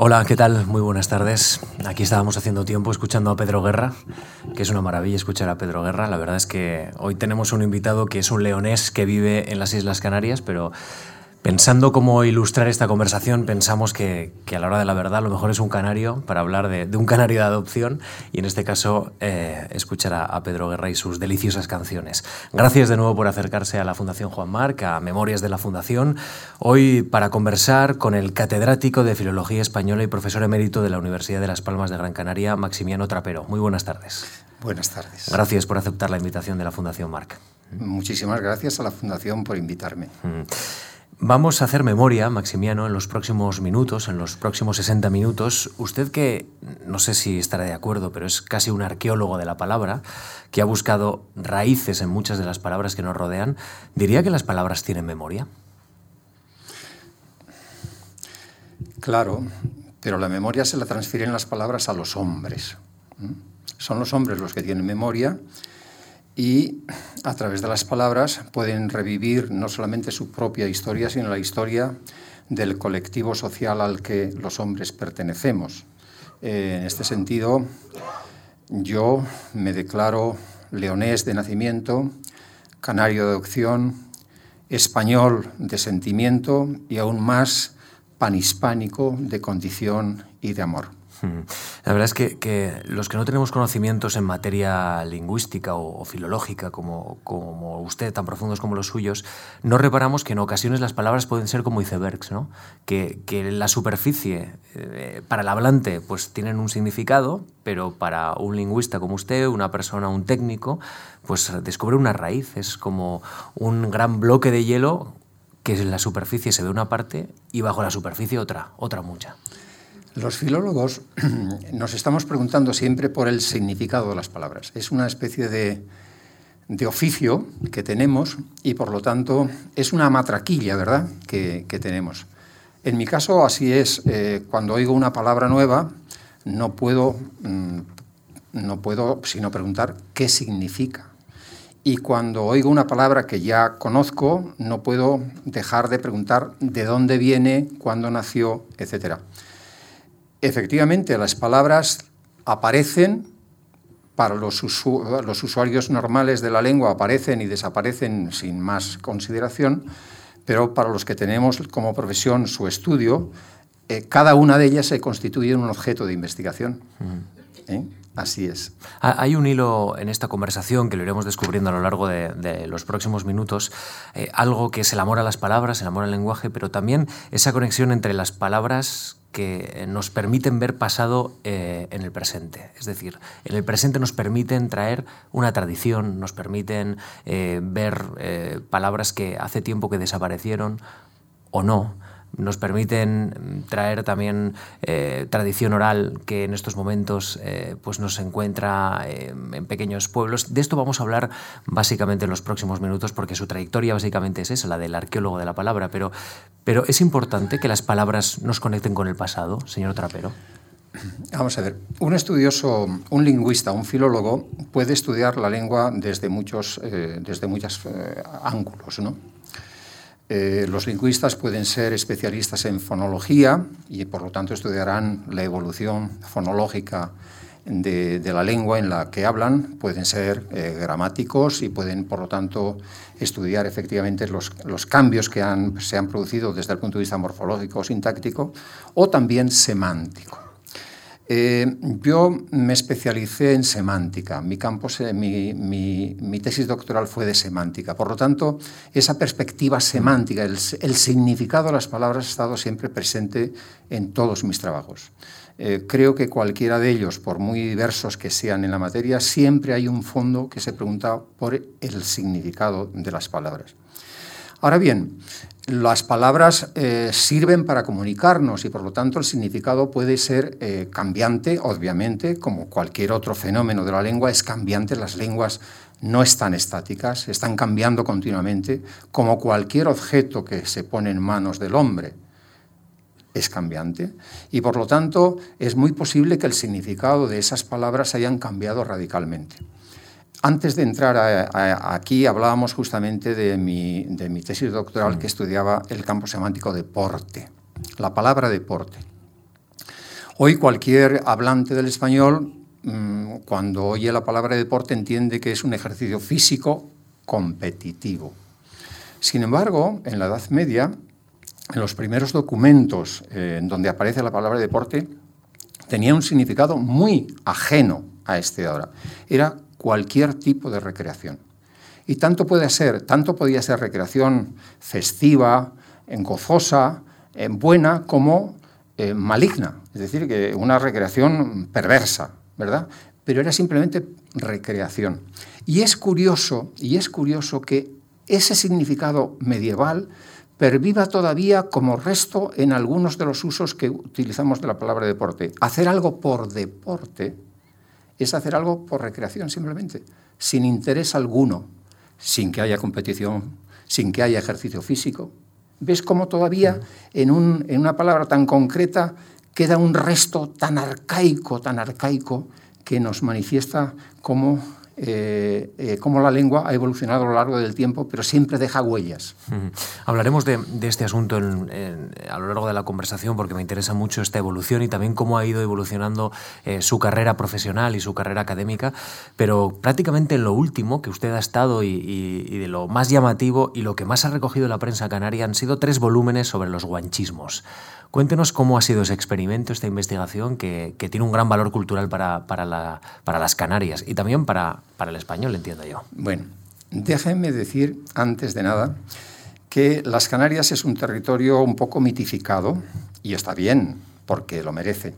Hola, ¿qué tal? Muy buenas tardes. Aquí estábamos haciendo tiempo escuchando a Pedro Guerra, que es una maravilla escuchar a Pedro Guerra. La verdad es que hoy tenemos un invitado que es un leonés que vive en las Islas Canarias, pero Pensando cómo ilustrar esta conversación, pensamos que, a la hora de la verdad lo mejor es un canario para hablar de, un canario de adopción y en este caso eh, escuchar a, Pedro Guerra y sus deliciosas canciones. Gracias de nuevo por acercarse a la Fundación Juan Marc, a Memorias de la Fundación, hoy para conversar con el catedrático de Filología Española y profesor emérito de la Universidad de Las Palmas de Gran Canaria, Maximiano Trapero. Muy buenas tardes. Buenas tardes. Gracias por aceptar la invitación de la Fundación Marc. Muchísimas gracias a la Fundación por invitarme. Mm. Vamos a hacer memoria, Maximiano, en los próximos minutos, en los próximos 60 minutos. Usted que, no sé si estará de acuerdo, pero es casi un arqueólogo de la palabra, que ha buscado raíces en muchas de las palabras que nos rodean, ¿diría que las palabras tienen memoria? Claro, pero la memoria se la transfieren las palabras a los hombres. Son los hombres los que tienen memoria y a través de las palabras pueden revivir no solamente su propia historia, sino la historia del colectivo social al que los hombres pertenecemos. Eh, en este sentido, yo me declaro leonés de nacimiento, canario de adopción, español de sentimiento y aún más panhispánico de condición y de amor. La verdad es que, los que no tenemos conocimientos en materia lingüística o, filológica como, usted, tan profundos como los suyos, no reparamos que en ocasiones las palabras pueden ser como icebergs, ¿no? que, que la superficie eh, para el hablante pues tienen un significado, pero para un lingüista como usted, una persona, un técnico, pues descubre una raíz, es como un gran bloque de hielo que en la superficie se ve una parte y bajo la superficie otra, otra mucha. Los filólogos nos estamos preguntando siempre por el significado de las palabras. Es una especie de, oficio que tenemos y por lo tanto es una matraquilla, ¿verdad?, que, tenemos. En mi caso así es. Eh, cuando oigo una palabra nueva no puedo, mm, no puedo sino preguntar qué significa. Y cuando oigo una palabra que ya conozco, no puedo dejar de preguntar de dónde viene, cuándo nació, etcétera. Efectivamente, las palabras aparecen para los, usuarios normales de la lengua, aparecen y desaparecen sin más consideración, pero para los que tenemos como profesión su estudio, eh, cada una de ellas se constituye en un objeto de investigación. ¿Eh? Así es. Hay un hilo en esta conversación que lo iremos descubriendo a lo largo de, los próximos minutos, eh, algo que es el amor a las palabras, el amor al lenguaje, pero también esa conexión entre las palabras que nos permiten ver pasado eh, en el presente. Es decir, en el presente nos permiten traer una tradición, nos permiten eh, ver eh, palabras que hace tiempo que desaparecieron o no nos permiten traer también eh, tradición oral que en estos momentos eh, pues nos encuentra eh, en pequeños pueblos. De esto vamos a hablar básicamente en los próximos minutos porque su trayectoria básicamente es esa, la del arqueólogo de la palabra, pero, pero es importante que las palabras nos conecten con el pasado, señor Trapero. Vamos a ver, un estudioso, un lingüista, un filólogo puede estudiar la lengua desde muchos, desde muchos ángulos, ¿no? Eh, los lingüistas pueden ser especialistas en fonología y por lo tanto estudiarán la evolución fonológica de, la lengua en la que hablan, pueden ser eh, gramáticos y pueden por lo tanto estudiar efectivamente los, cambios que se han producido desde el punto de vista morfológico o sintáctico o también semántico. Eh, yo me especialicé en semántica, mi, campo, mi, mi, tesis doctoral fue de semántica, por lo tanto, esa perspectiva semántica, el, significado de las palabras ha estado siempre presente en todos mis trabajos. Eh, creo que cualquiera de ellos, por muy diversos que sean en la materia, siempre hay un fondo que se pregunta por el significado de las palabras. Ahora bien, las palabras eh, sirven para comunicarnos y por lo tanto el significado puede ser eh, cambiante, obviamente, como cualquier otro fenómeno de la lengua es cambiante, las lenguas no están estáticas, están cambiando continuamente, como cualquier objeto que se pone en manos del hombre es cambiante y por lo tanto es muy posible que el significado de esas palabras hayan cambiado radicalmente. Antes de entrar aquí hablábamos justamente de mi, tesis doctoral que estudiaba el campo semántico deporte, la palabra deporte. Hoy cualquier hablante del español, mm, cuando oye la palabra deporte, entiende que es un ejercicio físico competitivo. Sin embargo, en la Edad Media, en los primeros documentos eh, en donde aparece la palabra deporte, tenía un significado muy ajeno a este ahora. Era cualquier tipo de recreación. Y tanto puede ser, tanto podía ser recreación festiva, gozosa, en buena, como eh, maligna, es decir, que una recreación perversa, ¿verdad? Pero era simplemente recreación. Y es curioso, y es curioso que ese significado medieval perviva todavía como resto en algunos de los usos que utilizamos de la palabra deporte. Hacer algo por deporte es hacer algo por recreación simplemente, sin interés alguno, sin que haya competición, sin que haya ejercicio físico. ¿Ves cómo todavía en, en una palabra tan concreta queda un resto tan arcaico, tan arcaico, que nos manifiesta cómo eh, eh, cómo la lengua ha evolucionado a lo largo del tiempo, pero siempre deja huellas. Hablaremos de, este asunto a lo largo de la conversación porque me interesa mucho esta evolución y también cómo ha ido evolucionando eh, su carrera profesional y su carrera académica, pero prácticamente en lo último que usted ha estado y, y de lo más llamativo y lo que más ha recogido la prensa canaria han sido tres volúmenes sobre los guanchismos. Cuéntenos cómo ha sido ese experimento, esta investigación, que, tiene un gran valor cultural para, para, las Canarias y también para, para el español, entiendo yo. Bueno, déjenme decir, antes de nada, que las Canarias es un territorio un poco mitificado, y está bien, porque lo merece,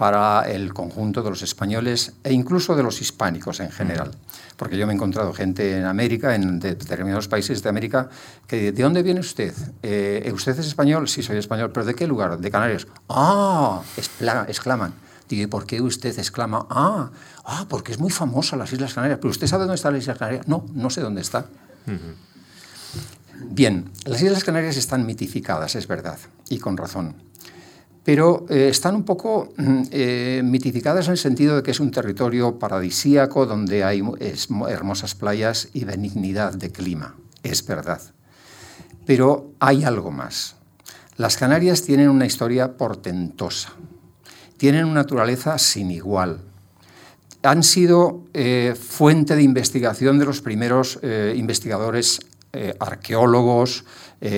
para el conjunto de los españoles e incluso de los hispánicos en general porque yo me he encontrado gente en América, en determinados países de América, que ¿de dónde viene usted? Eh, ¿Usted es español? Sí, soy español, pero ¿de qué lugar? De Canarias. ¡Ah! exclaman. Digo, ¿por qué usted exclama? Ah, ah, porque es muy famosa las Islas Canarias. ¿Pero usted sabe dónde están las Islas Canarias? No, no sé dónde está. Bien, las Islas Canarias están mitificadas, es verdad, y con razón pero eh, están un poco mm, eh, mitificadas en el sentido de que es un territorio paradisíaco donde hay hermosas playas y benignidad de clima, es verdad. Pero hay algo más. Las Canarias tienen una historia portentosa, tienen una naturaleza sin igual, han sido eh, fuente de investigación de los primeros investigadores arqueólogos,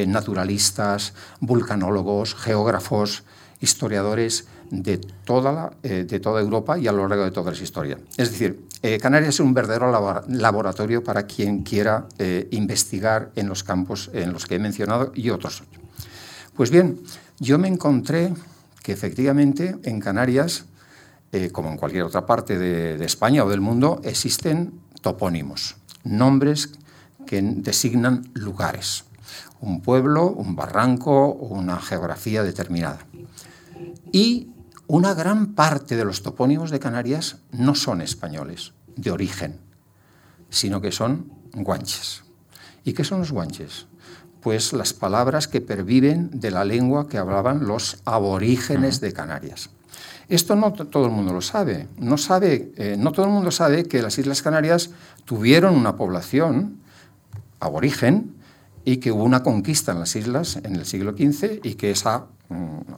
naturalistas, vulcanólogos, geógrafos, historiadores de toda, eh, de toda Europa y a lo largo de toda la historia. Es decir, eh, Canarias es un verdadero laboratorio para quien quiera eh, investigar en los campos en los que he mencionado y otros. Pues bien, yo me encontré que efectivamente en Canarias, como en cualquier otra parte de, de España o del mundo, existen topónimos, nombres que designan lugares, un pueblo, un barranco o una geografía determinada. Y una gran parte de los topónimos de Canarias no son españoles, de origen, sino que son guanches. ¿Y qué son los guanches? Pues las palabras que perviven de la lengua que hablaban los aborígenes de Canarias. Esto no todo el mundo lo sabe. No, sabe, eh, no todo el mundo sabe que las Islas Canarias tuvieron una población aborigen y que hubo una conquista en las islas en el siglo XV y que esa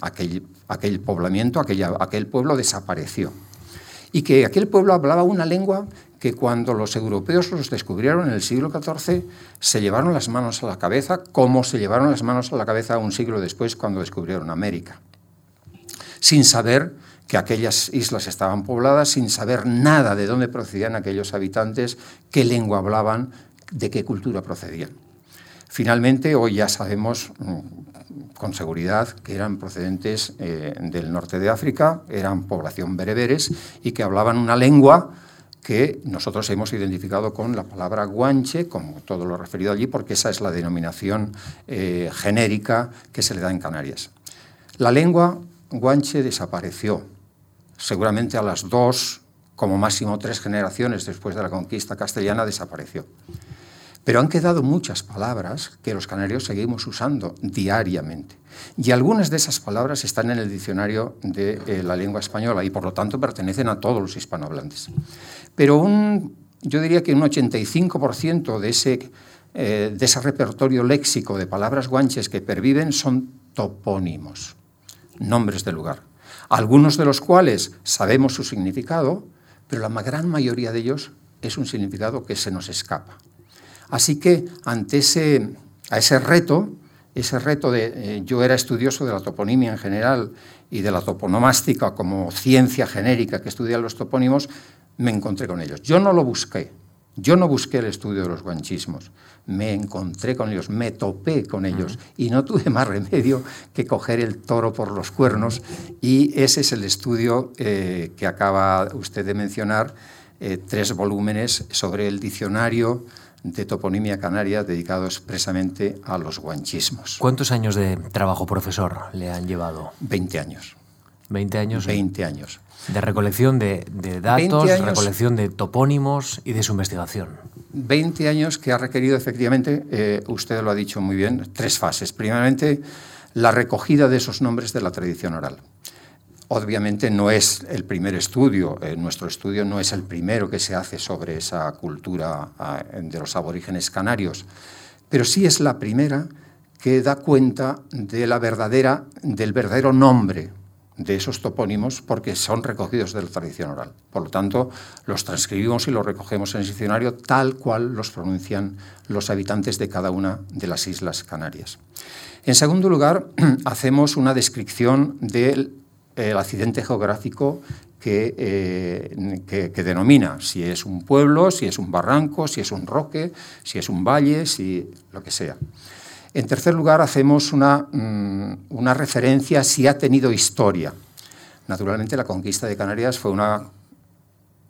aquel, aquel poblamiento, aquella, aquel pueblo desapareció. Y que aquel pueblo hablaba una lengua que cuando los europeos los descubrieron en el siglo XIV se llevaron las manos a la cabeza, como se llevaron las manos a la cabeza un siglo después cuando descubrieron América. Sin saber que aquellas islas estaban pobladas, sin saber nada de dónde procedían aquellos habitantes, qué lengua hablaban, de qué cultura procedían. Finalmente, hoy ya sabemos mm, con seguridad que eran procedentes eh, del norte de África, eran población bereberes y que hablaban una lengua que nosotros hemos identificado con la palabra guanche, como todo lo referido allí, porque esa es la denominación eh, genérica que se le da en Canarias. La lengua guanche desapareció, seguramente a las dos, como máximo tres generaciones después de la conquista castellana, desapareció. Pero han quedado muchas palabras que los canarios seguimos usando diariamente. Y algunas de esas palabras están en el diccionario de eh, la lengua española y por lo tanto pertenecen a todos los hispanohablantes. Pero yo diría que un 85% de ese, eh, de ese repertorio léxico de palabras guanches que perviven son topónimos, nombres de lugar. algunos de los cuales sabemos su significado, pero la gran mayoría de ellos es un significado que se nos escapa. Así que ante ese, a ese reto, ese reto de eh, yo era estudioso de la toponimia en general y de la toponomástica como ciencia genérica que estudia los topónimos, me encontré con ellos. Yo no lo busqué, yo no busqué el estudio de los guanchismos, me encontré con ellos, me topé con ellos y no tuve más remedio que coger el toro por los cuernos y ese es el estudio eh, que acaba usted de mencionar, eh, tres volúmenes sobre el diccionario de toponimia canaria dedicado expresamente a los guanchismos. ¿Cuántos años de trabajo, profesor, le han llevado? Veinte años. ¿Veinte años? Veinte años. De recolección de, datos, recolección de topónimos y de su investigación. Veinte años que ha requerido efectivamente, eh, usted lo ha dicho muy bien, tres fases. Primeramente, la recogida de esos nombres de la tradición oral. Obviamente no es el primer estudio, eh, nuestro estudio no es el primero que se hace sobre esa cultura ah, de los aborígenes canarios, pero sí es la primera que da cuenta de la verdadera, del verdadero nombre de esos topónimos porque son recogidos de la tradición oral. Por lo tanto, los transcribimos y los recogemos en el diccionario tal cual los pronuncian los habitantes de cada una de las islas canarias. En segundo lugar, hacemos una descripción del el accidente geográfico eh, que, que, denomina si es un pueblo, si es un barranco, si es un roque, si es un valle, si lo que sea. En tercer lugar, hacemos una, mm, una referencia si ha tenido historia. Naturalmente, la conquista de Canarias fue una,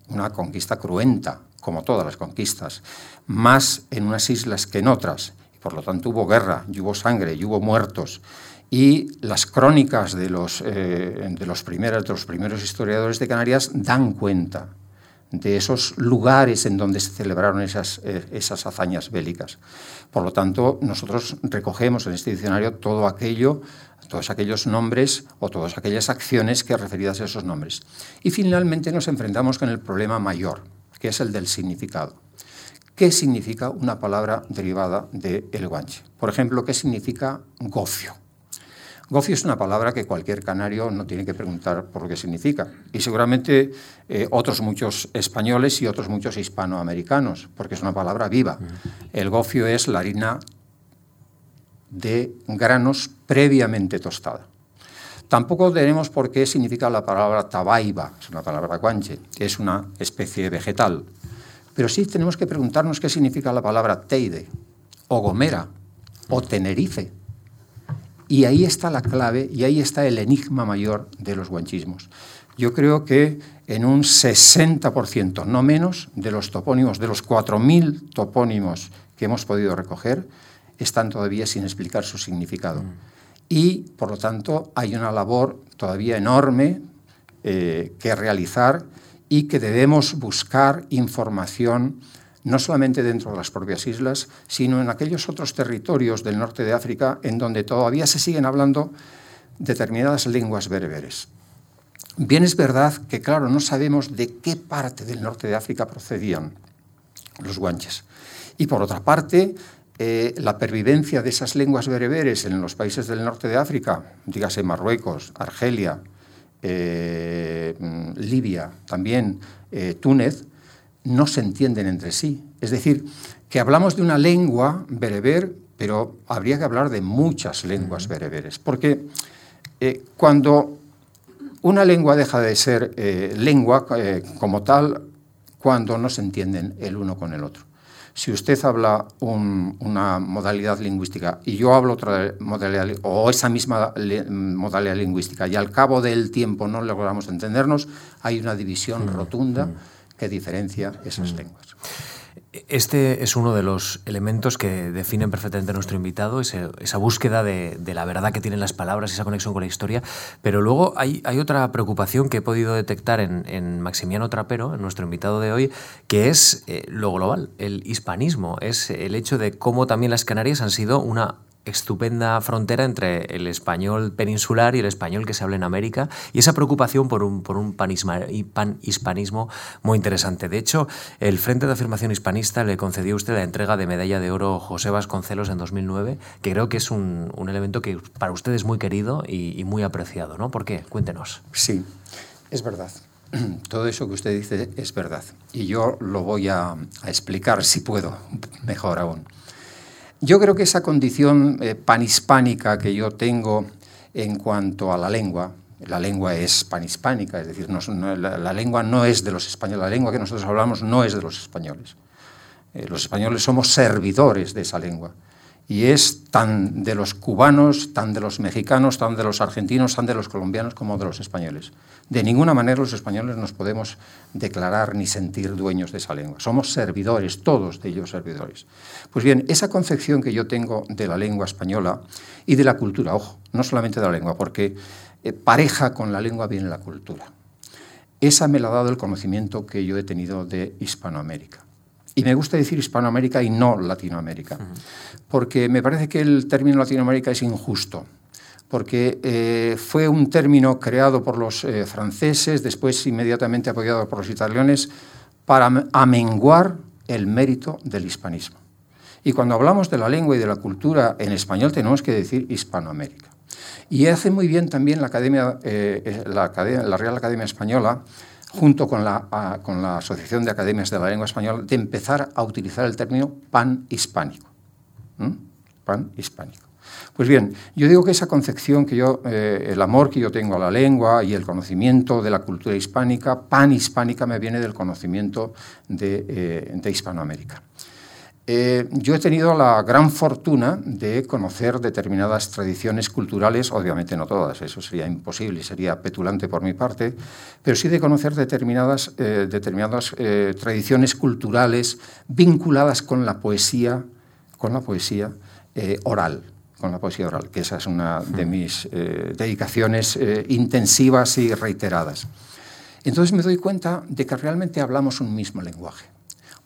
una conquista cruenta, como todas las conquistas, más en unas islas que en otras. Por lo tanto, hubo guerra, y hubo sangre, y hubo muertos y las crónicas de los, eh, de, los primeros, de los primeros historiadores de Canarias dan cuenta de esos lugares en donde se celebraron esas, eh, esas hazañas bélicas. Por lo tanto, nosotros recogemos en este diccionario todo aquello, todos aquellos nombres o todas aquellas acciones que referidas a esos nombres. Y finalmente nos enfrentamos con el problema mayor, que es el del significado. ¿Qué significa una palabra derivada de el guanche? Por ejemplo, ¿qué significa gofio? Gofio es una palabra que cualquier canario no tiene que preguntar por lo que significa. Y seguramente eh, otros muchos españoles y otros muchos hispanoamericanos, porque es una palabra viva. El gofio es la harina de granos previamente tostada. Tampoco tenemos por qué significa la palabra tabaiba, es una palabra guanche, que es una especie vegetal. Pero sí tenemos que preguntarnos qué significa la palabra teide, o gomera, o tenerife y ahí está la clave y ahí está el enigma mayor de los guanchismos. Yo creo que en un 60%, no menos, de los topónimos, de los 4.000 topónimos que hemos podido recoger, están todavía sin explicar su significado. Mm. Y, por lo tanto, hay una labor todavía enorme eh, que realizar y que debemos buscar información no solamente dentro de las propias islas, sino en aquellos otros territorios del norte de África en donde todavía se siguen hablando determinadas lenguas bereberes. Bien es verdad que, claro, no sabemos de qué parte del norte de África procedían los guanches. Y por otra parte, eh, la pervivencia de esas lenguas bereberes en los países del norte de África, dígase Marruecos, Argelia, eh, Libia, también eh, Túnez, no se entienden entre sí. Es decir, que hablamos de una lengua bereber, pero habría que hablar de muchas lenguas bereberes, porque eh, cuando una lengua deja de ser eh, lengua eh, como tal, cuando no se entienden el uno con el otro. Si usted habla una modalidad lingüística y yo hablo otra modalidad, o esa misma modalidad lingüística, y al cabo del tiempo no logramos entendernos, hay una división rotunda que diferencia esas mm. lenguas. Este es uno de los elementos que definen perfectamente a nuestro invitado, esa búsqueda de, la verdad que tienen las palabras, esa conexión con la historia. Pero luego hay, otra preocupación que he podido detectar en, Maximiano Trapero, en nuestro invitado de hoy, que es eh, lo global, el hispanismo, es el hecho de cómo también las Canarias han sido una estupenda frontera entre el español peninsular y el español que se habla en América y esa preocupación por un, por un panhispanismo muy interesante. De hecho, el Frente de Afirmación Hispanista le concedió a usted la entrega de medalla de oro José Vasconcelos en 2009, que creo que es un, un elemento que para usted es muy querido y, y muy apreciado. ¿no? ¿Por qué? Cuéntenos. Sí, es verdad. Todo eso que usted dice es verdad. Y yo lo voy a, a explicar, si puedo, mejor aún. Yo creo que esa condición eh, panhispánica que yo tengo en cuanto a la lengua, la lengua es panhispánica, es decir, la, lengua no es de los españoles, la lengua que nosotros hablamos no es de los españoles. Eh, los españoles somos servidores de esa lengua y es tan de los cubanos, tan de los mexicanos, tan de los argentinos, tan de los colombianos como de los españoles. De ninguna manera los españoles nos podemos declarar ni sentir dueños de esa lengua. Somos servidores, todos de ellos servidores. Pues bien, esa concepción que yo tengo de la lengua española y de la cultura, ojo, no solamente de la lengua, porque eh, pareja con la lengua viene la cultura. Esa me la ha dado el conocimiento que yo he tenido de Hispanoamérica. Y me gusta decir Hispanoamérica y no Latinoamérica, porque me parece que el término Latinoamérica es injusto, porque eh, fue un término creado por los eh, franceses, después inmediatamente apoyado por los italianos, para amenguar el mérito del hispanismo. Y cuando hablamos de la lengua y de la cultura en español tenemos que decir Hispanoamérica. Y hace muy bien también la, Academia, eh, la, Real Academia Española, junto con la, con la, Asociación de Academias de la Lengua Española, de empezar a utilizar el término panhispánico. Panhispánico. Pues bien, yo digo que esa concepción que yo, eh, el amor que yo tengo a la lengua y el conocimiento de la cultura hispánica, panhispánica, me viene del conocimiento de, eh, de Hispanoamérica. Eh, yo he tenido la gran fortuna de conocer determinadas tradiciones culturales, obviamente no todas, eso sería imposible y sería petulante por mi parte, pero sí de conocer determinadas, eh, determinadas eh, tradiciones culturales vinculadas con la poesía, con la poesía eh, oral, con la poesía oral, que esa es una de mis eh, dedicaciones eh, intensivas y reiteradas. Entonces me doy cuenta de que realmente hablamos un mismo lenguaje.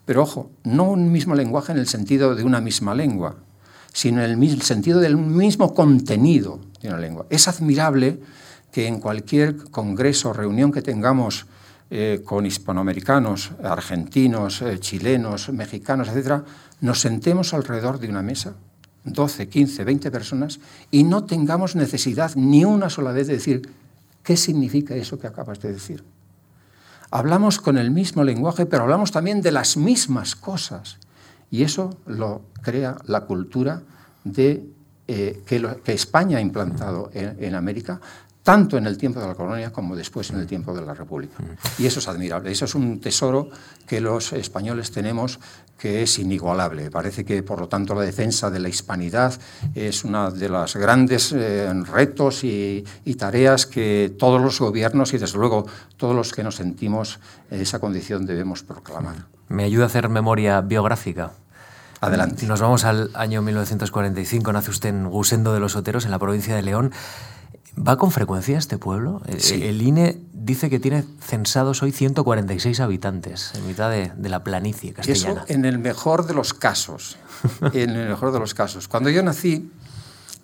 Pero ojo, no un mismo lenguaje en el sentido de una misma lengua, sino en el sentido del mismo contenido de una lengua. Es admirable que en cualquier congreso o reunión que tengamos eh, con hispanoamericanos, argentinos, eh, chilenos, mexicanos, etc., nos sentemos alrededor de una mesa, 12, 15, 20 personas, y no tengamos necesidad ni una sola vez de decir, ¿qué significa eso que acabas de decir? Hablamos con el mismo lenguaje, pero hablamos también de las mismas cosas. Y eso lo crea la cultura eh, que, España ha implantado en, América, tanto en el tiempo de la colonia como después en el tiempo de la República. Y eso es admirable. Eso es un tesoro que los españoles tenemos que es inigualable. Parece que, por lo tanto, la defensa de la hispanidad es uno de los grandes eh, retos y, y, tareas que todos los gobiernos y, desde luego, todos los que nos sentimos en esa condición debemos proclamar. ¿Me ayuda a hacer memoria biográfica? Adelante. Nos vamos al año 1945. Nace usted en Gusendo de los Oteros, en la provincia de León. ¿Va con frecuencia a este pueblo? Sí. El INE dice que tiene censados hoy 146 habitantes en mitad de, de la planicie castellana. Eso en el mejor de los casos. en el mejor de los casos. Cuando yo nací,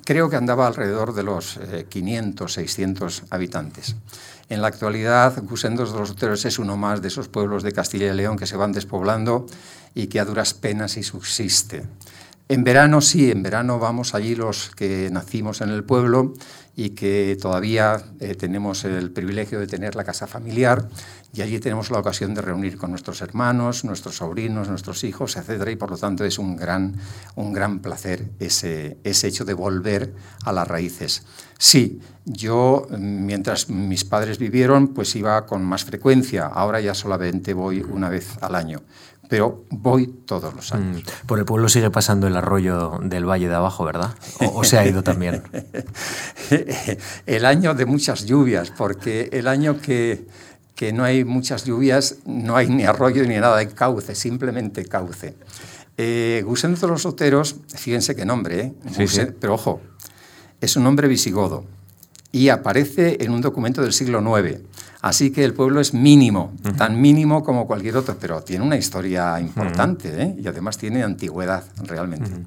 creo que andaba alrededor de los eh, 500, 600 habitantes. En la actualidad, Gusendos de los Oteros es uno más de esos pueblos de Castilla y León que se van despoblando y que a duras penas y subsiste. En verano sí, en verano vamos allí los que nacimos en el pueblo y que todavía eh, tenemos el privilegio de tener la casa familiar y allí tenemos la ocasión de reunir con nuestros hermanos, nuestros sobrinos, nuestros hijos, etcétera, y por lo tanto es un gran, un gran placer ese, ese hecho de volver a las raíces. Sí, yo mientras mis padres vivieron, pues iba con más frecuencia, ahora ya solamente voy una vez al año pero voy todos los años. Mm, por el pueblo sigue pasando el arroyo del Valle de Abajo, ¿verdad? ¿O, o se ha ido también? el año de muchas lluvias, porque el año que, que no hay muchas lluvias no hay ni arroyo ni nada, hay cauce, simplemente cauce. Eh, Guseno de los Oteros, fíjense qué nombre, ¿eh? Sí, Gusen, sí. pero ojo, es un nombre visigodo y aparece en un documento del siglo IX. Así que el pueblo es mínimo, uh -huh. tan mínimo como cualquier otro, pero tiene una historia importante uh -huh. ¿eh? y además tiene antigüedad realmente. Uh -huh.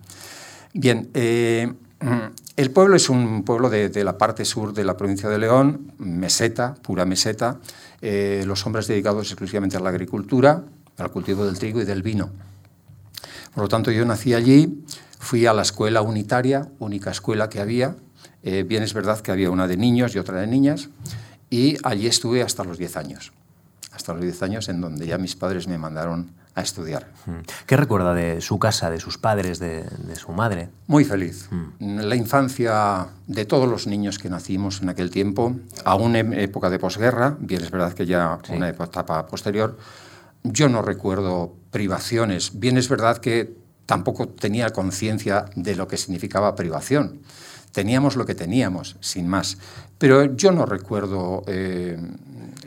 Bien, eh, Mm, el pueblo es un pueblo de, la parte sur de la provincia de León, meseta, pura meseta, eh, los hombres dedicados exclusivamente a la agricultura, al cultivo del trigo y del vino. Por lo tanto, yo nací allí, fui a la escuela unitaria, única escuela que había, eh, bien es verdad que había una de niños y otra de niñas, y allí estuve hasta los 10 años, hasta los 10 años en donde ya mis padres me mandaron a estudiar. Mm. ¿Qué recuerda de su casa, de sus padres, de, su madre? Muy feliz. Mm. La infancia de todos los niños que nacimos en aquel tiempo, aún en época de posguerra, bien es verdad que ya una etapa posterior, yo no recuerdo privaciones. Bien es verdad que tampoco tenía conciencia de lo que significaba privación. Teníamos lo que teníamos, sin más. Pero yo no recuerdo eh,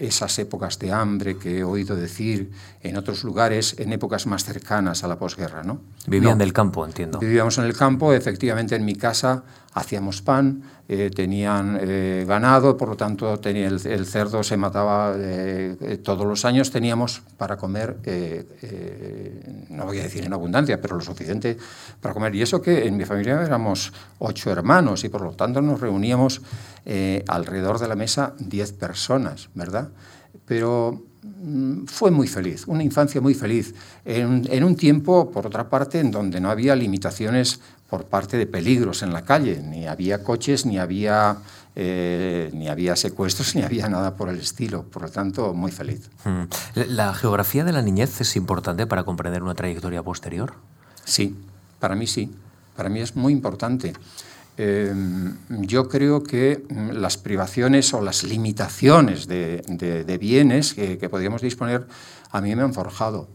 esas épocas de hambre que he oído decir en otros lugares, en épocas más cercanas a la posguerra. ¿no? Vivían del campo, entiendo. Vivíamos en el campo, efectivamente en mi casa hacíamos pan, eh, tenían eh, ganado, por lo tanto tenía el, cerdo se mataba eh, todos los años, teníamos para comer, no voy a decir en abundancia, pero lo suficiente para comer. Y eso que en mi familia éramos ocho hermanos y por lo tanto nos reuníamos alrededor de la mesa diez personas, ¿verdad? Pero mm, fue muy feliz, una infancia muy feliz, en, en, un tiempo, por otra parte, en donde no había limitaciones por parte de peligros en la calle. Ni había coches, ni había, eh, ni había secuestros, ni había nada por el estilo. Por lo tanto, muy feliz. Mm. ¿La geografía de la niñez es importante para comprender una trayectoria posterior? Sí, para mí sí. Para mí es muy importante. Eh, yo creo que mm, las privaciones o las limitaciones de, bienes que, que podríamos disponer a mí me han forjado.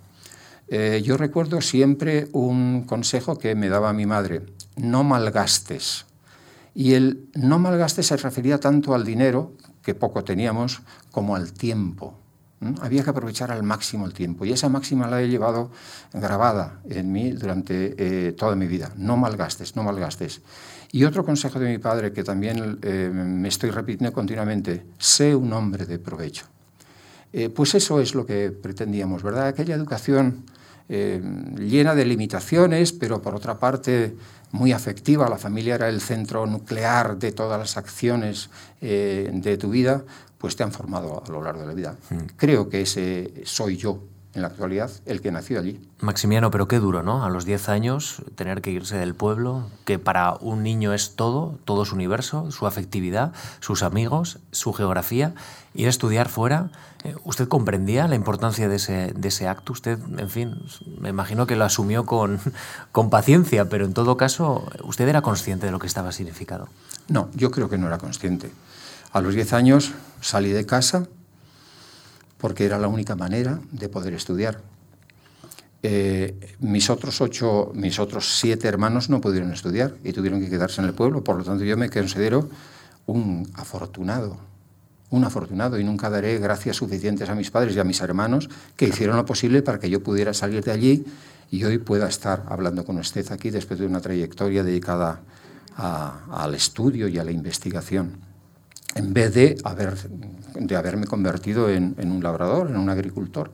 Eh, yo recuerdo siempre un consejo que me daba mi madre, no malgastes. Y el no malgastes se refería tanto al dinero, que poco teníamos, como al tiempo. Había que aprovechar al máximo el tiempo. Y esa máxima la he llevado grabada en mí durante eh, toda mi vida. No malgastes, no malgastes. Y otro consejo de mi padre que también eh, me estoy repitiendo continuamente, sé un hombre de provecho. pues eso es lo que pretendíamos, ¿verdad? Aquella educación eh, llena de limitaciones, pero por otra parte muy afectiva. La familia era el centro nuclear de todas las acciones eh, de tu vida, pues te han formado a lo largo de la vida. Mm. Creo que ese soy yo en la actualidad, el que nació allí. Maximiano, pero qué duro, ¿no? A los 10 años tener que irse del pueblo, que para un niño es todo, todo su universo, su afectividad, sus amigos, su geografía, ir a estudiar fuera. Eh, ¿Usted comprendía la importancia de ese, de ese acto? Usted, en fin, me imagino que lo asumió con, con paciencia, pero en todo caso, ¿usted era consciente de lo que estaba significado? No, yo creo que no era consciente. A los 10 años salí de casa, porque era la única manera de poder estudiar. Eh, mis otros ocho, mis otros siete hermanos no pudieron estudiar y tuvieron que quedarse en el pueblo, por lo tanto yo me considero un afortunado, un afortunado y nunca daré gracias suficientes a mis padres y a mis hermanos que hicieron lo posible para que yo pudiera salir de allí y hoy pueda estar hablando con usted aquí después de una trayectoria dedicada al estudio y a la investigación en vez de, haber, de haberme convertido en, un labrador, en un agricultor.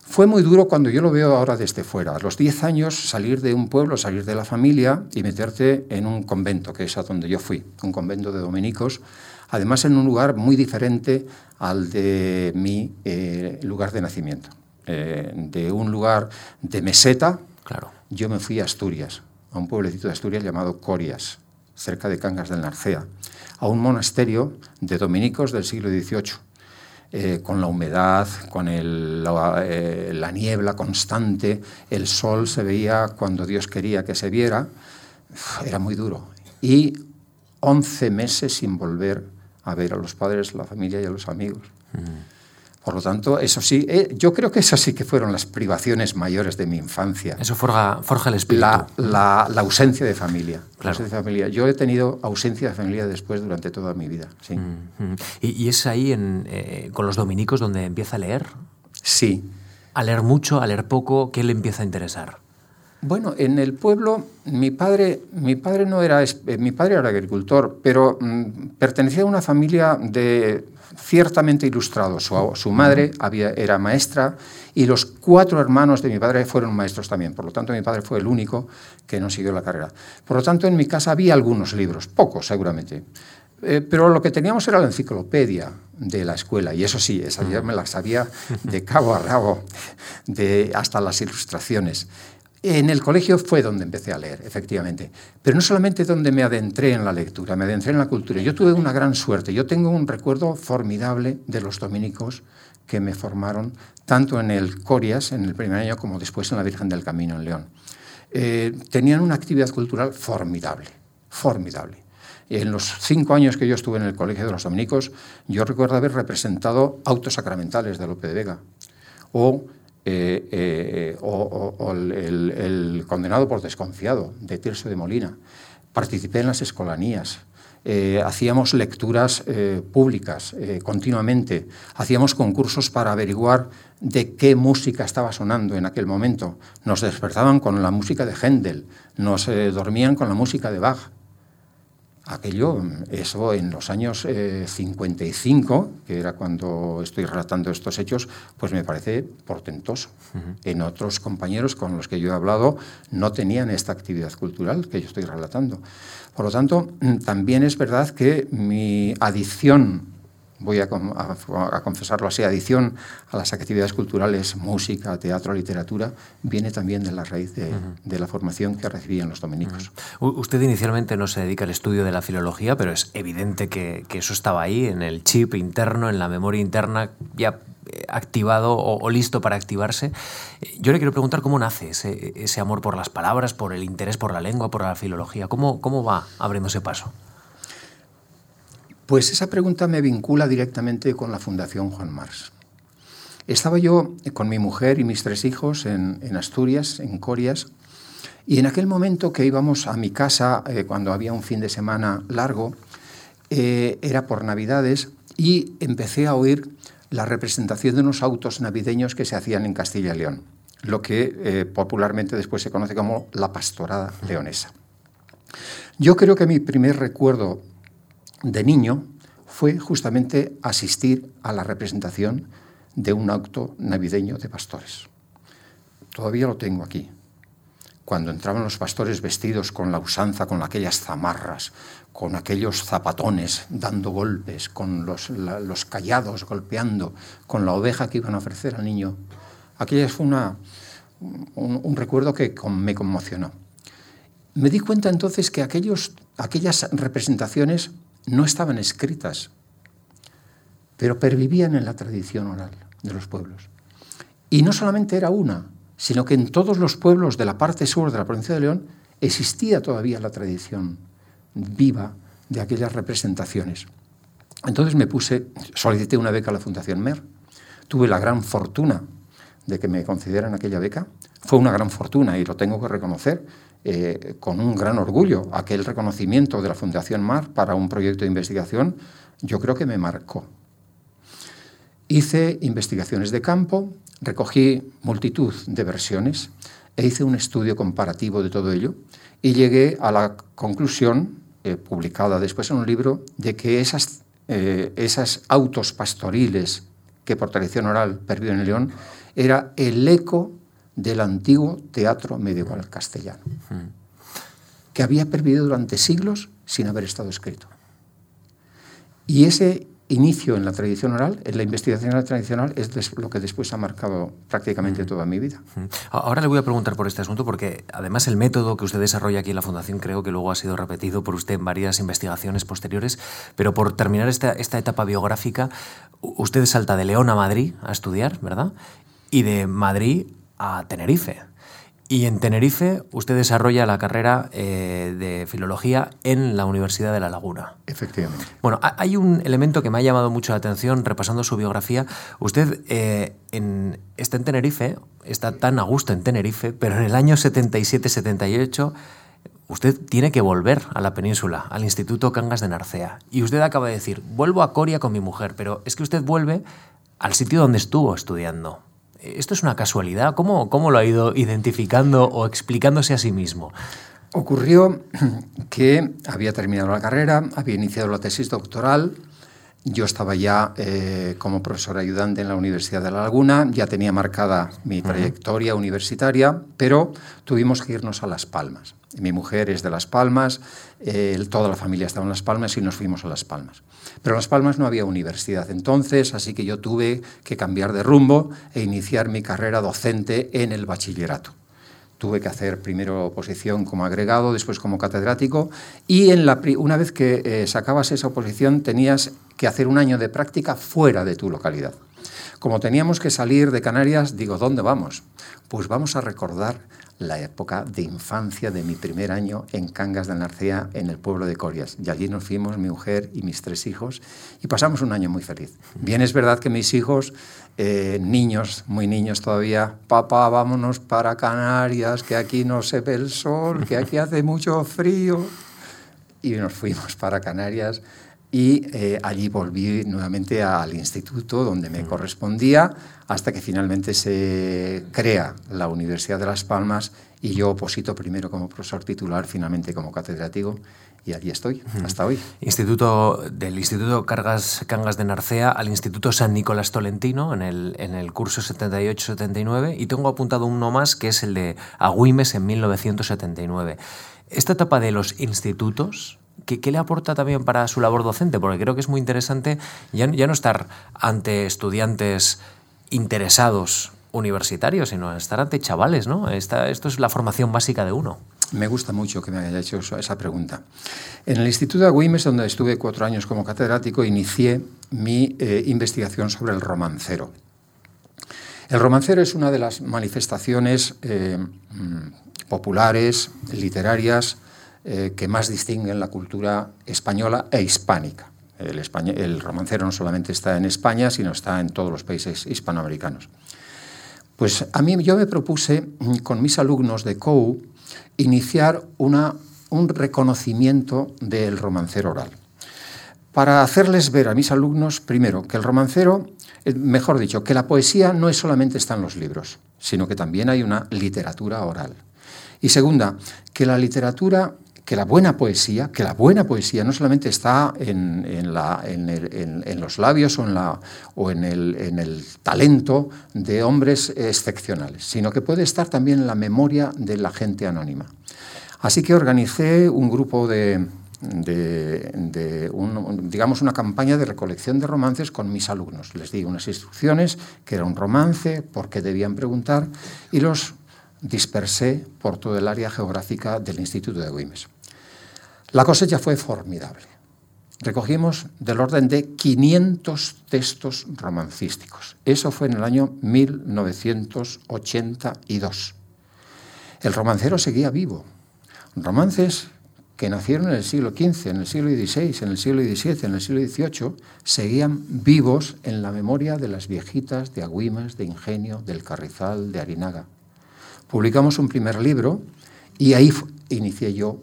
Fue muy duro cuando yo lo veo ahora desde fuera. A los 10 años salir de un pueblo, salir de la familia y meterte en un convento, que es a donde yo fui, un convento de dominicos, además en un lugar muy diferente al de mi eh, lugar de nacimiento. Eh, de un lugar de meseta, claro. yo me fui a Asturias, a un pueblecito de Asturias llamado Corias, cerca de Cangas del Narcea a un monasterio de dominicos del siglo XVIII. Eh, con la humedad, con eh, la, niebla constante, el sol se veía cuando Dios quería que se viera, era muy duro. Y 11 meses sin volver a ver a los padres, la familia y a los amigos. Mm. Por lo tanto, eso sí, eh, yo creo que eso sí que fueron las privaciones mayores de mi infancia. Eso forja, forja el espíritu. La, ausencia de familia. de familia. Yo he tenido ausencia de familia después durante toda mi vida. Sí. Mm. ¿Y, es ahí en, eh, con los dominicos donde empieza a leer? Sí. ¿A leer mucho, a leer poco? ¿Qué le empieza a interesar? Bueno, en el pueblo mi padre, mi padre no era, eh, mi padre era agricultor, pero mm, pertenecía a una familia de ciertamente ilustrados. Su, madre había, era maestra y los cuatro hermanos de mi padre fueron maestros también. Por lo tanto, mi padre fue el único que no siguió la carrera. Por lo tanto, en mi casa había algunos libros, pocos seguramente. Eh, pero lo que teníamos era la enciclopedia de la escuela, y eso sí, esa ya me la sabía de cabo a rabo, de, hasta las ilustraciones. En el colegio fue donde empecé a leer, efectivamente. Pero no solamente donde me adentré en la lectura, me adentré en la cultura. Yo tuve una gran suerte. Yo tengo un recuerdo formidable de los dominicos que me formaron, tanto en el Corias, en el primer año, como después en la Virgen del Camino, en León. Eh, tenían una actividad cultural formidable, formidable. En los cinco años que yo estuve en el Colegio de los Dominicos, yo recuerdo haber representado autos sacramentales de Lope de Vega o eh, eh, o, el, condenado por desconfiado de Tirso de Molina. Participé en las escolanías, eh, hacíamos lecturas públicas continuamente, hacíamos concursos para averiguar de qué música estaba sonando en aquel momento. Nos despertaban con la música de Händel, nos dormían con la música de Bach. Aquello, eso en los años 55, eh, que era cuando estoy relatando estos hechos, pues me parece portentoso. En otros compañeros con los que yo he hablado no tenían esta actividad cultural que yo estoy relatando. Por lo tanto, mm, también es verdad que mi adicción voy a, confesarlo así, adición a las actividades culturales, música, teatro, literatura, viene también de la raíz de, la formación que recibían los dominicos. Usted inicialmente no se dedica al estudio de la filología, pero es evidente que, eso estaba ahí, en el chip interno, en la memoria interna, ya eh, activado o, listo para activarse. Yo le quiero preguntar cómo nace ese, amor por las palabras, por el interés por la lengua, por la filología. ¿Cómo, cómo va abriéndose paso? Pues esa pregunta me vincula directamente con la Fundación Juan Mars. Estaba yo con mi mujer y mis tres hijos en, Asturias, en Corias, y en aquel momento que íbamos a mi casa, eh, cuando había un fin de semana largo, eh, era por Navidades, y empecé a oír la representación de unos autos navideños que se hacían en Castilla y León, lo que eh, popularmente después se conoce como la pastorada leonesa. Yo creo que mi primer recuerdo de niño fue justamente asistir a la representación de un auto navideño de pastores. Todavía lo tengo aquí. Cuando entraban los pastores vestidos con la usanza, con aquellas zamarras, con aquellos zapatones dando golpes, con los, callados golpeando, con la oveja que iban a ofrecer al niño. Aquella fue una, un, recuerdo que me conmocionó. Me di cuenta entonces que aquellos, aquellas representaciones no estaban escritas, pero pervivían en la tradición oral de los pueblos. Y no solamente era una, sino que en todos los pueblos de la parte sur de la provincia de León existía todavía la tradición viva de aquellas representaciones. Entonces me puse, solicité una beca a la Fundación MER, tuve la gran fortuna de que me concedieran aquella beca, fue una gran fortuna y lo tengo que reconocer, eh, con un gran orgullo. Aquel reconocimiento de la Fundación MAR para un proyecto de investigación yo creo que me marcó. Hice investigaciones de campo, recogí multitud de versiones e hice un estudio comparativo de todo ello y llegué a la conclusión, eh, publicada después en un libro, de que esas, eh, autos pastoriles que por tradición oral perviven en León era el eco del antiguo teatro medieval castellano, que había perdido durante siglos sin haber estado escrito. Y ese inicio en la tradición oral, en la investigación tradicional, es lo que después ha marcado prácticamente toda mi vida. Ahora le voy a preguntar por este asunto porque además el método que usted desarrolla aquí en la Fundación creo que luego ha sido repetido por usted en varias investigaciones posteriores, pero por terminar esta, esta etapa biográfica, usted salta de León a Madrid a estudiar, ¿verdad? Y de Madrid a Tenerife. Y en Tenerife usted desarrolla la carrera eh, de filología en la Universidad de La Laguna. Efectivamente. Bueno, hay un elemento que me ha llamado mucho la atención repasando su biografía. Usted eh, en, está en Tenerife, está tan a gusto en Tenerife, pero en el año 77-78 usted tiene que volver a la península, al Instituto Cangas de Narcea. Y usted acaba de decir, vuelvo a Coria con mi mujer, pero es que usted vuelve al sitio donde estuvo estudiando. ¿Esto es una casualidad? ¿Cómo, ¿Cómo lo ha ido identificando o explicándose a sí mismo? Ocurrió que había terminado la carrera, había iniciado la tesis doctoral, yo estaba ya eh, como profesor ayudante en la Universidad de La Laguna, ya tenía marcada mi trayectoria universitaria, pero tuvimos que irnos a Las Palmas. Mi mujer es de Las Palmas, toda la familia estaba en Las Palmas y nos fuimos a Las Palmas. Pero en Las Palmas no había universidad entonces, así que yo tuve que cambiar de rumbo e iniciar mi carrera docente en el bachillerato tuve que hacer primero oposición como agregado, después como catedrático, y en una vez que eh, sacabas esa oposición tenías que hacer un año de práctica fuera de tu localidad. Como teníamos que salir de Canarias, digo, ¿dónde vamos? Pues vamos a recordar la época de infancia de mi primer año en Cangas de Narcea, en el pueblo de Corias. Y allí nos fuimos, mi mujer y mis tres hijos, y pasamos un año muy feliz. Bien es verdad que mis hijos, eh, niños, muy niños todavía, papá, vámonos para Canarias, que aquí no se ve el sol, que aquí hace mucho frío. Y nos fuimos para Canarias y eh, allí volví nuevamente al instituto donde me correspondía hasta que finalmente se crea la Universidad de Las Palmas y yo oposito primero como profesor titular, finalmente como catedrático y allí estoy hasta hoy. Instituto, del Instituto Cargas, Cangas de Narcea al Instituto San Nicolás Tolentino en el, en el curso 78-79 y tengo apuntado uno más que es el de Agüimes en 1979. Esta etapa de los institutos ¿Qué, le aporta también para su labor docente? Porque creo que es muy interesante ya, no estar ante estudiantes interesados universitarios, sino estar ante chavales, ¿no? Esta, esto es la formación básica de uno. Me gusta mucho que me haya hecho esa pregunta. En el Instituto de Agüimes, donde estuve cuatro años como catedrático, inicié mi eh, investigación sobre el romancero. El romancero es una de las manifestaciones eh, mm, populares, literarias, eh, que más distinguen la cultura española e hispánica. El, el, romancero no solamente está en España, sino está en todos los países hispanoamericanos. Pues a mí yo me propuse mm, con mis alumnos de COU iniciar una, un reconocimiento del romancero oral. Para hacerles ver a mis alumnos, primero, que el romancero, eh, mejor dicho, que la poesía no es solamente está en los libros, sino que también hay una literatura oral. Y segunda, que la literatura que la buena poesía, que la buena poesía no solamente está en, los labios o, en, el, talento de hombres excepcionales, sino que puede estar también en la memoria de la gente anónima. Así que organicé un grupo de, digamos, una campaña de recolección de romances con mis alumnos. Les di unas instrucciones, que era un romance, por qué debían preguntar, y los dispersé por todo el área geográfica del Instituto de Güemes. La cosecha fue formidable. Recogimos del orden de 500 textos romancísticos. Eso fue en el año 1982. El romancero seguía vivo. Romances que nacieron en el siglo XV, en el siglo XVI, en el siglo XVII, en el siglo XVIII, seguían vivos en la memoria de las viejitas de Agüimas, de Ingenio, del Carrizal, de Arinaga. Publicamos un primer libro y ahí inicié yo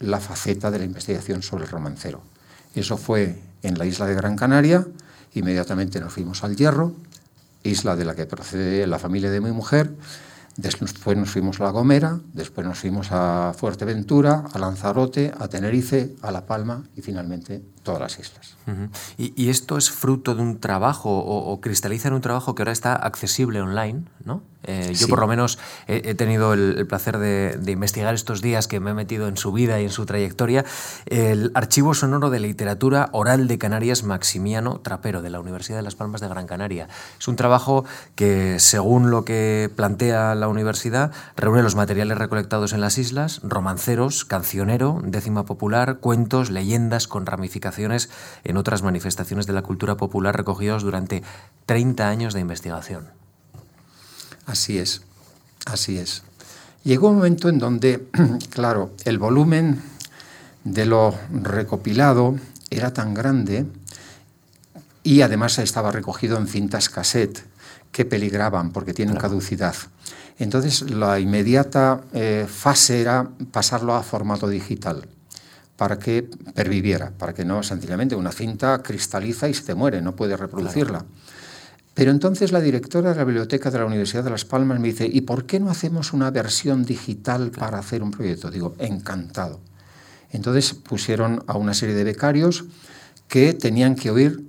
la faceta de la investigación sobre el romancero. Eso fue en la isla de Gran Canaria, inmediatamente nos fuimos al Hierro, isla de la que procede la familia de mi mujer, después nos fuimos a La Gomera, después nos fuimos a Fuerteventura, a Lanzarote, a Tenerife, a La Palma y finalmente todas las islas. ¿Y, esto es fruto de un trabajo o, o, cristaliza en un trabajo que ahora está accesible online, ¿no? Eh, yo por lo menos he, tenido el, placer de, investigar estos días que me he metido en su vida y en su trayectoria el archivo sonoro de literatura oral de Canarias Maximiano Trapero de la Universidad de Las Palmas de Gran Canaria. Es un trabajo que, según lo que plantea la universidad, reúne los materiales recolectados en las islas, romanceros, cancionero, décima popular, cuentos, leyendas con ramificaciones en otras manifestaciones de la cultura popular recogidos durante 30 años de investigación. Así es, así es. Llegó un momento en donde, claro, el volumen de lo recopilado era tan grande y además estaba recogido en cintas cassette que peligraban porque tienen caducidad. Entonces la inmediata eh, fase era pasarlo a formato digital para que perviviera, para que no sencillamente una cinta cristaliza y se te muere, no puedes reproducirla. Pero entonces la directora de la biblioteca de la Universidad de Las Palmas me dice, ¿y por qué no hacemos una versión digital para hacer un proyecto? Digo, encantado. Entonces pusieron a una serie de becarios que tenían que oír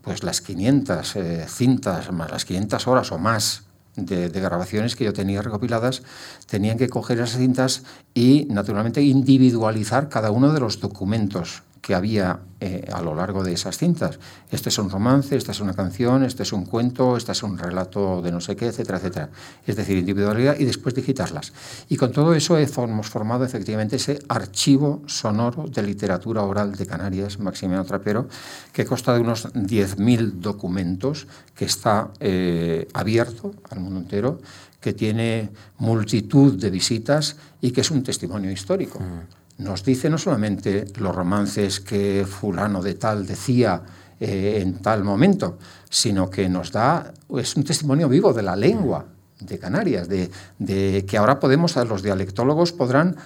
pues las 500 eh, cintas, más las 500 horas o más de, grabaciones que yo tenía recopiladas, tenían que coger esas cintas y, naturalmente, individualizar cada uno de los documentos que había eh, a lo largo de esas cintas. Este es un romance, esta es una canción, este es un cuento, este es un relato de no sé qué, etcétera, etcétera. Es decir, individualidad y después digitarlas. Y con todo eso hemos formado efectivamente ese archivo sonoro de literatura oral de Canarias, Maximiano Trapero, que consta de unos 10.000 documentos, que está eh, abierto al mundo entero, que tiene multitud de visitas y que es un testimonio histórico. Mm nos dice no solamente los romances que fulano de tal decía eh, en tal momento, sino que nos da, es un testimonio vivo de la lengua de Canarias, de, que ahora podemos, los dialectólogos podrán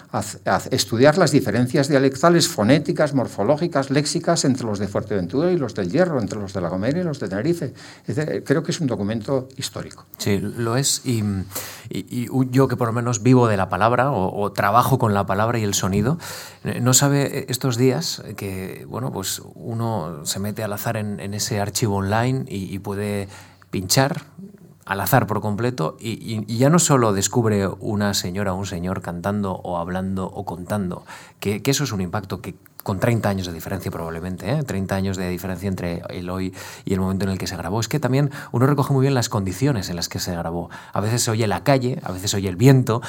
estudiar las diferencias dialectales fonéticas, morfológicas, léxicas entre los de Fuerteventura y los del Hierro, entre los de La Gomera y los de Tenerife. creo que es un documento histórico. Sí, lo es. Y, yo que por lo menos vivo de la palabra o, trabajo con la palabra y el sonido, eh, no sabe estos días que, bueno, pues uno se mete al azar en, ese archivo online y puede pinchar al azar por completo y, ya no solo descubre una señora o un señor cantando o hablando o contando, que, que, eso es un impacto que con 30 años de diferencia probablemente, ¿eh? 30 años de diferencia entre el hoy y el momento en el que se grabó. Es que también uno recoge muy bien las condiciones en las que se grabó. A veces se oye la calle, a veces se oye el viento,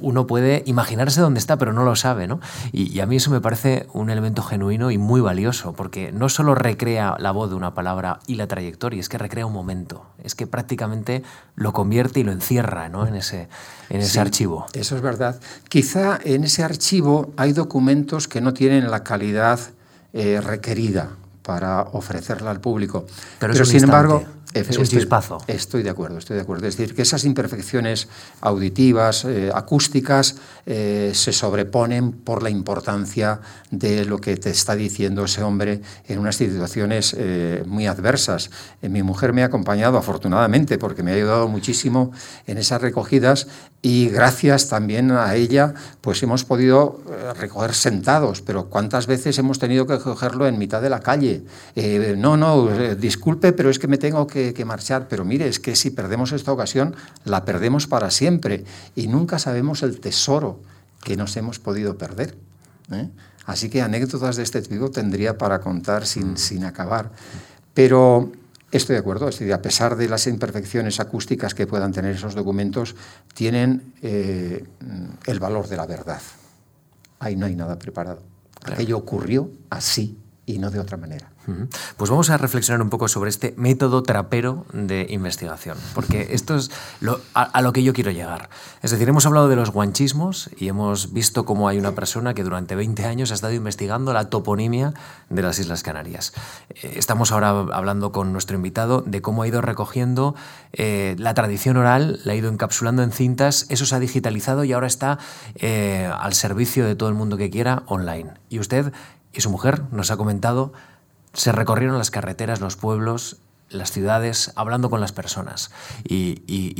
uno puede imaginarse dónde está, pero no lo sabe, ¿no? Y, y, a mí eso me parece un elemento genuino y muy valioso, porque no solo recrea la voz de una palabra y la trayectoria, es que recrea un momento, es que prácticamente lo convierte y lo encierra ¿no? en ese, en ese archivo. Eso es verdad. Quizá en ese archivo hay documentos que no tienen la calidad eh, requerida para ofrecerla al público. Pero, sin embargo, es un chispazo. Estoy de acuerdo, estoy de acuerdo. Es decir, que esas imperfecciones auditivas, eh, acústicas, eh, se sobreponen por la importancia de lo que te está diciendo ese hombre en unas situaciones eh, muy adversas. mi mujer me ha acompañado, afortunadamente, porque me ha ayudado muchísimo en esas recogidas y gracias también a ella, pues hemos podido recoger sentados, pero ¿cuántas veces hemos tenido que cogerlo en mitad de la calle? no, no, disculpe, pero es que me tengo que que, marchar, pero mire, es que si perdemos esta ocasión, la perdemos para siempre y nunca sabemos el tesoro que nos hemos podido perder. ¿eh? Así que anécdotas de este tipo tendría para contar sin, mm. sin acabar. Pero estoy de acuerdo, es a pesar de las imperfecciones acústicas que puedan tener esos documentos, tienen eh, el valor de la verdad. Ahí no hay nada preparado. Aquello ocurrió así y no de otra manera. Pues vamos a reflexionar un poco sobre este método trapero de investigación, porque esto es a, lo que yo quiero llegar. Es decir, hemos hablado de los guanchismos y hemos visto cómo hay una persona que durante 20 años ha estado investigando la toponimia de las Islas Canarias. Eh, estamos ahora hablando con nuestro invitado de cómo ha ido recogiendo eh, la tradición oral, la ha ido encapsulando en cintas, eso se ha digitalizado y ahora está eh, al servicio de todo el mundo que quiera online. Y usted y su mujer nos ha comentado se recorrieron las carreteras, los pueblos, las ciudades, hablando con las personas y,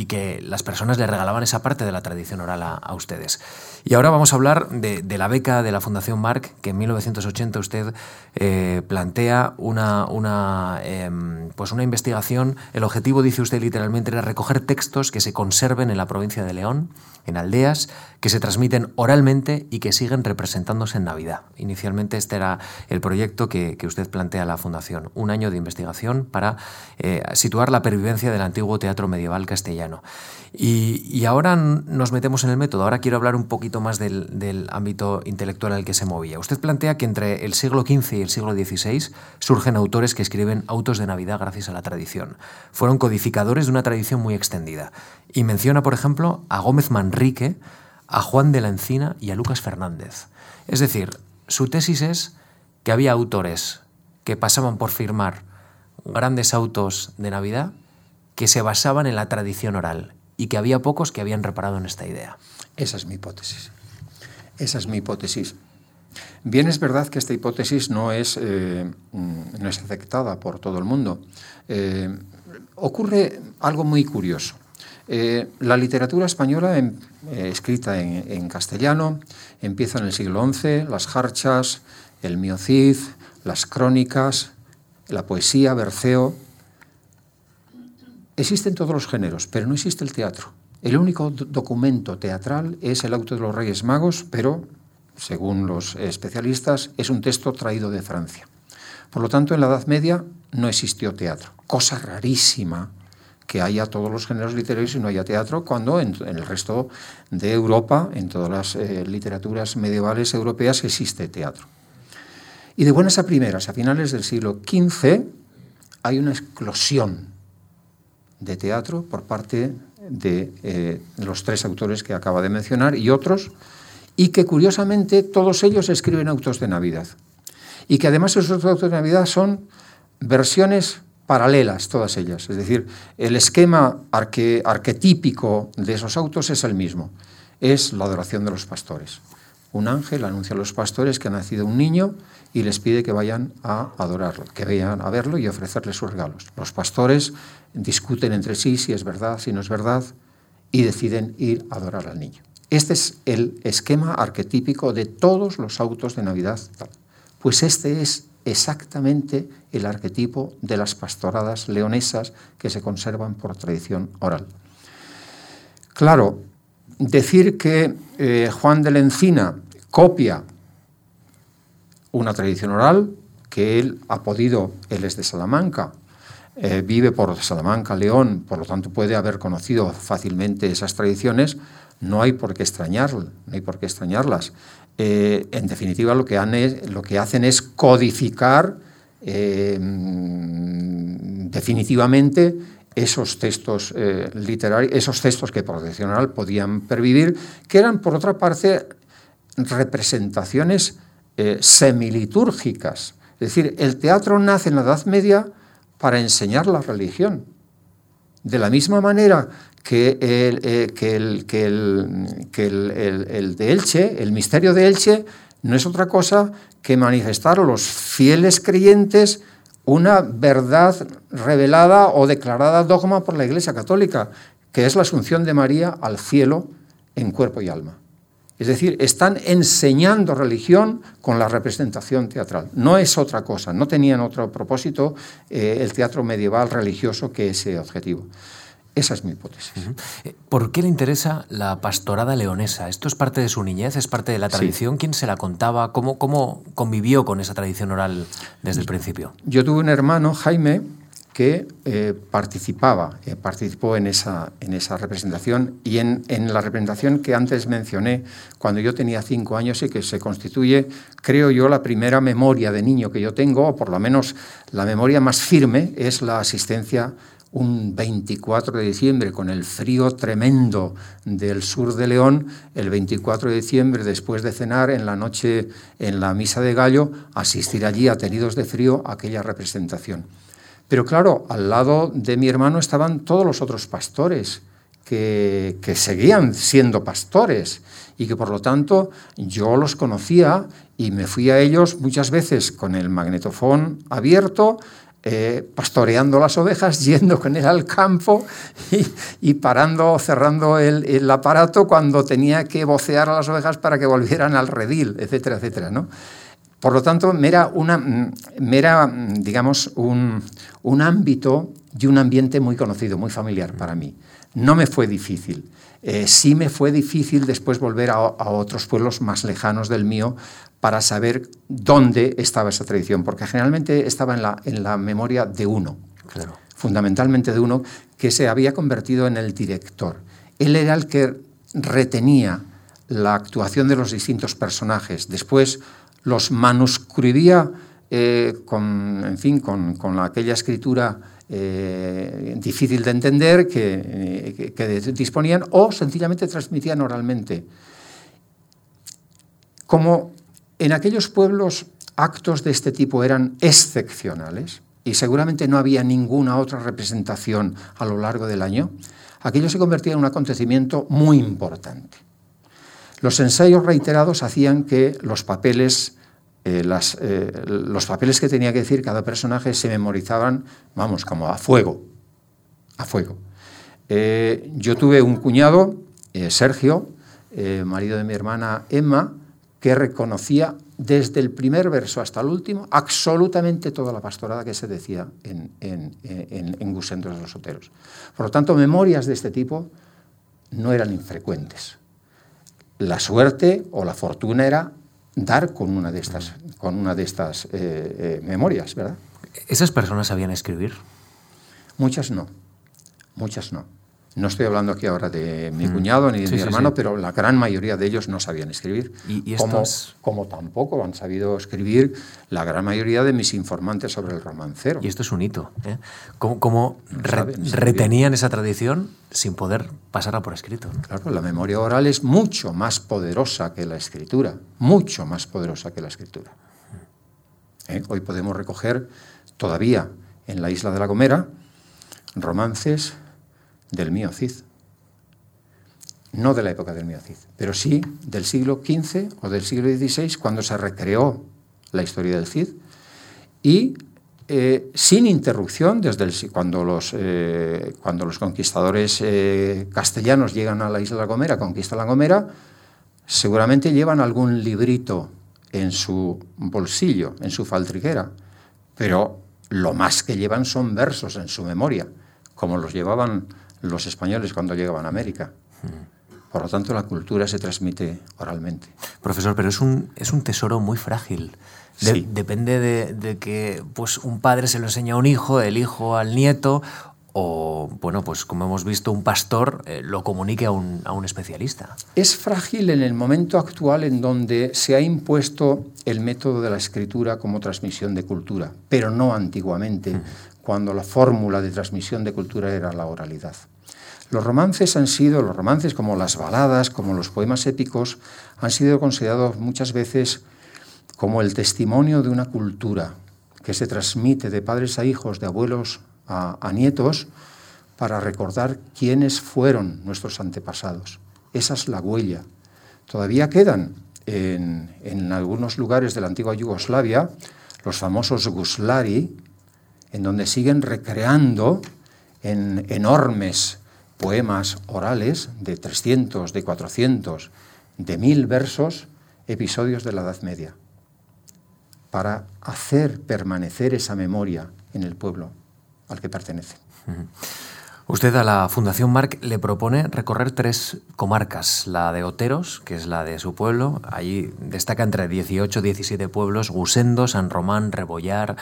que las personas le regalaban esa parte de la tradición oral a, ustedes. Y ahora vamos a hablar de, la beca de la Fundación Marc, que en 1980 usted eh, plantea una, em, pues una investigación. El objetivo, dice usted literalmente, era recoger textos que se conserven en la provincia de León en aldeas que se transmiten oralmente y que siguen representándose en Navidad. Inicialmente este era el proyecto que, usted plantea a la Fundación, un año de investigación para eh, situar la pervivencia del antiguo teatro medieval castellano. Y, ahora nos metemos en el método, ahora quiero hablar un poquito más del, ámbito intelectual al que se movía. Usted plantea que entre el siglo XV y el siglo XVI surgen autores que escriben autos de Navidad gracias a la tradición. Fueron codificadores de una tradición muy extendida. Y menciona, por ejemplo, a Gómez Manrique, a Juan de la Encina y a Lucas Fernández. Es decir, su tesis es que había autores que pasaban por firmar grandes autos de Navidad que se basaban en la tradición oral y que había pocos que habían reparado en esta idea. Esa es mi hipótesis. Esa es mi hipótesis. Bien es verdad que esta hipótesis no es, eh, no es aceptada por todo el mundo. Eh, ocurre algo muy curioso. Eh, la literatura española, eh, escrita en, castellano, empieza en el siglo XI, las jarchas, el miocid, las crónicas, la poesía, Berceo. Existen todos los géneros, pero no existe el teatro. El único documento teatral es el auto de los Reyes Magos, pero, según los especialistas, es un texto traído de Francia. Por lo tanto, en la Edad Media no existió teatro. Cosa rarísima que haya todos los géneros literarios y no haya teatro, cuando en, el resto de Europa, en todas las eh, literaturas medievales europeas, existe teatro. Y de buenas a primeras, a finales del siglo XV, hay una explosión de teatro por parte de eh, los tres autores que acaba de mencionar y otros, y que curiosamente todos ellos escriben autos de Navidad. Y que además esos autos de Navidad son versiones paralelas, todas ellas. Es decir, el esquema arquetípico de esos autos es el mismo. Es la adoración de los pastores. Un ángel anuncia a los pastores que ha nacido un niño y les pide que vayan a adorarlo, que vayan a verlo y ofrecerle sus regalos. Los pastores discuten entre sí si es verdad, si no es verdad, y deciden ir a adorar al niño. Este es el esquema arquetípico de todos los autos de Navidad. Pues este es exactamente el arquetipo de las pastoradas leonesas que se conservan por tradición oral. Claro, decir que eh, Juan de la Encina copia una tradición oral, que él ha podido, él es de Salamanca, eh, vive por Salamanca, León, por lo tanto puede haber conocido fácilmente esas tradiciones, no hay por qué extrañarlas, no por qué extrañarlas. Eh, en definitiva, lo que, lo que, hacen es codificar eh, definitivamente esos textos eh, literarios, esos textos que por tradicional podían pervivir, que eran, por otra parte, representaciones semilitúrgicas. Es decir, el teatro nace en la Edad Media para enseñar la religión. De la misma manera que el, eh, que, el, que, el, de Elche, el misterio de Elche, no es otra cosa que manifestar a los fieles creyentes una verdad revelada o declarada dogma por la Iglesia Católica, que es la asunción de María al cielo en cuerpo y alma. Es decir, están enseñando religión con la representación teatral. No es otra cosa, no tenían otro propósito eh, el teatro medieval religioso que ese objetivo. Esa es mi hipótesis. Eh, ¿Por qué le interesa la pastorada leonesa? ¿Esto es parte de su niñez? ¿Es parte de la tradición? ¿Quién se la contaba? ¿Cómo, ¿Cómo, convivió con esa tradición oral desde el principio? Yo tuve un hermano, Jaime, que eh, participaba, eh, participó en esa, en esa representación y en, en, la representación que antes mencioné cuando yo tenía cinco años y que se constituye, creo yo, la primera memoria de niño que yo tengo, o por lo menos la memoria más firme, es la asistencia un 24 de diciembre con el frío tremendo del sur de León, el 24 de diciembre después de cenar en la noche en la misa de gallo, asistir allí atenidos de frío a aquella representación. Pero claro, al lado de mi hermano estaban todos los otros pastores que, que seguían siendo pastores y que por lo tanto yo los conocía y me fui a ellos muchas veces con el magnetofón abierto, eh, pastoreando las ovejas, yendo con él al campo y, parando, cerrando el, aparato cuando tenía que vocear a las ovejas para que volvieran al redil, etcétera, etcétera. ¿no? Por lo tanto, me era, una, digamos, un, ámbito y un ambiente muy conocido, muy familiar para mí. No me fue difícil. Eh, sí me fue difícil después volver a, otros pueblos más lejanos del mío para saber dónde estaba esa tradición, porque generalmente estaba en la, en la memoria de uno, fundamentalmente de uno, que se había convertido en el director. Él era el que retenía la actuación de los distintos personajes, después los manuscribía eh, con, en fin, con, con aquella escritura eh, difícil de entender que, eh, que, disponían o sencillamente transmitían oralmente. Como en aquellos pueblos actos de este tipo eran excepcionales y seguramente no había ninguna otra representación a lo largo del año, aquello se convertía en un acontecimiento muy importante. Los ensayos reiterados hacían que los papeles, eh, eh, los papeles que tenía que decir cada personaje se memorizaban, vamos, como a fuego. a fuego. Eh, yo tuve un cuñado, Sergio, marido de mi hermana Emma, que reconocía desde el primer verso hasta el último absolutamente toda la pastorada que se decía en, en, en, en de los Soteros. Por lo tanto, memorias de este tipo no eran infrecuentes. La suerte o la fortuna era dar con una de estas, con una de estas memorias, ¿verdad? ¿Esas personas sabían escribir? Muchas no, muchas no. No estoy hablando aquí ahora de mi mm. cuñado ni de mi hermano, pero la gran mayoría de ellos no sabían escribir. ¿Y, como, como, tampoco han sabido escribir la gran mayoría de mis informantes sobre el romancero. Y esto es un hito. ¿eh? ¿Cómo, retenían esa tradición sin poder pasarla por escrito? Claro, la memoria oral es mucho más poderosa que la escritura, mucho más poderosa que la escritura. ¿Eh? Hoy podemos recoger todavía en la isla de La Gomera romances del mío Cid. No de la época del mío Cid, pero sí del siglo XV o del siglo XVI, cuando se recreó la historia del Cid, y eh, sin interrupción, desde el, cuando, los, eh, cuando los conquistadores eh, castellanos llegan a la isla de La Gomera, conquistan La Gomera, seguramente llevan algún librito en su bolsillo, en su faltriquera, pero lo más que llevan son versos en su memoria, como los llevaban los españoles cuando llegaban a América. Por lo tanto, la cultura se transmite oralmente. Profesor, pero es un, es un tesoro muy frágil. Depende de, de, que pues, un padre se lo enseña a un hijo, el hijo al nieto, o, bueno, pues como hemos visto, un pastor eh, lo comunique a un, a un, especialista. Es frágil en el momento actual en donde se ha impuesto el método de la escritura como transmisión de cultura, pero no antiguamente, cuando la fórmula de transmisión de cultura era la oralidad. Los romances han sido, los romances como las baladas, como los poemas épicos, han sido considerados muchas veces como el testimonio de una cultura que se transmite de padres a hijos, de abuelos a, nietos para recordar quiénes fueron nuestros antepasados. Esa es la huella. Todavía quedan en, en algunos lugares de la antigua Yugoslavia los famosos guslari, en donde siguen recreando en enormes poemas orales de 300, de 400, de mil versos, episodios de la Edad Media, para hacer permanecer esa memoria en el pueblo al que pertenece. Usted a la Fundación Marc le propone recorrer tres comarcas, la de Oteros, que es la de su pueblo, allí destaca entre 18 17 pueblos, Gusendo, San Román, Rebollar,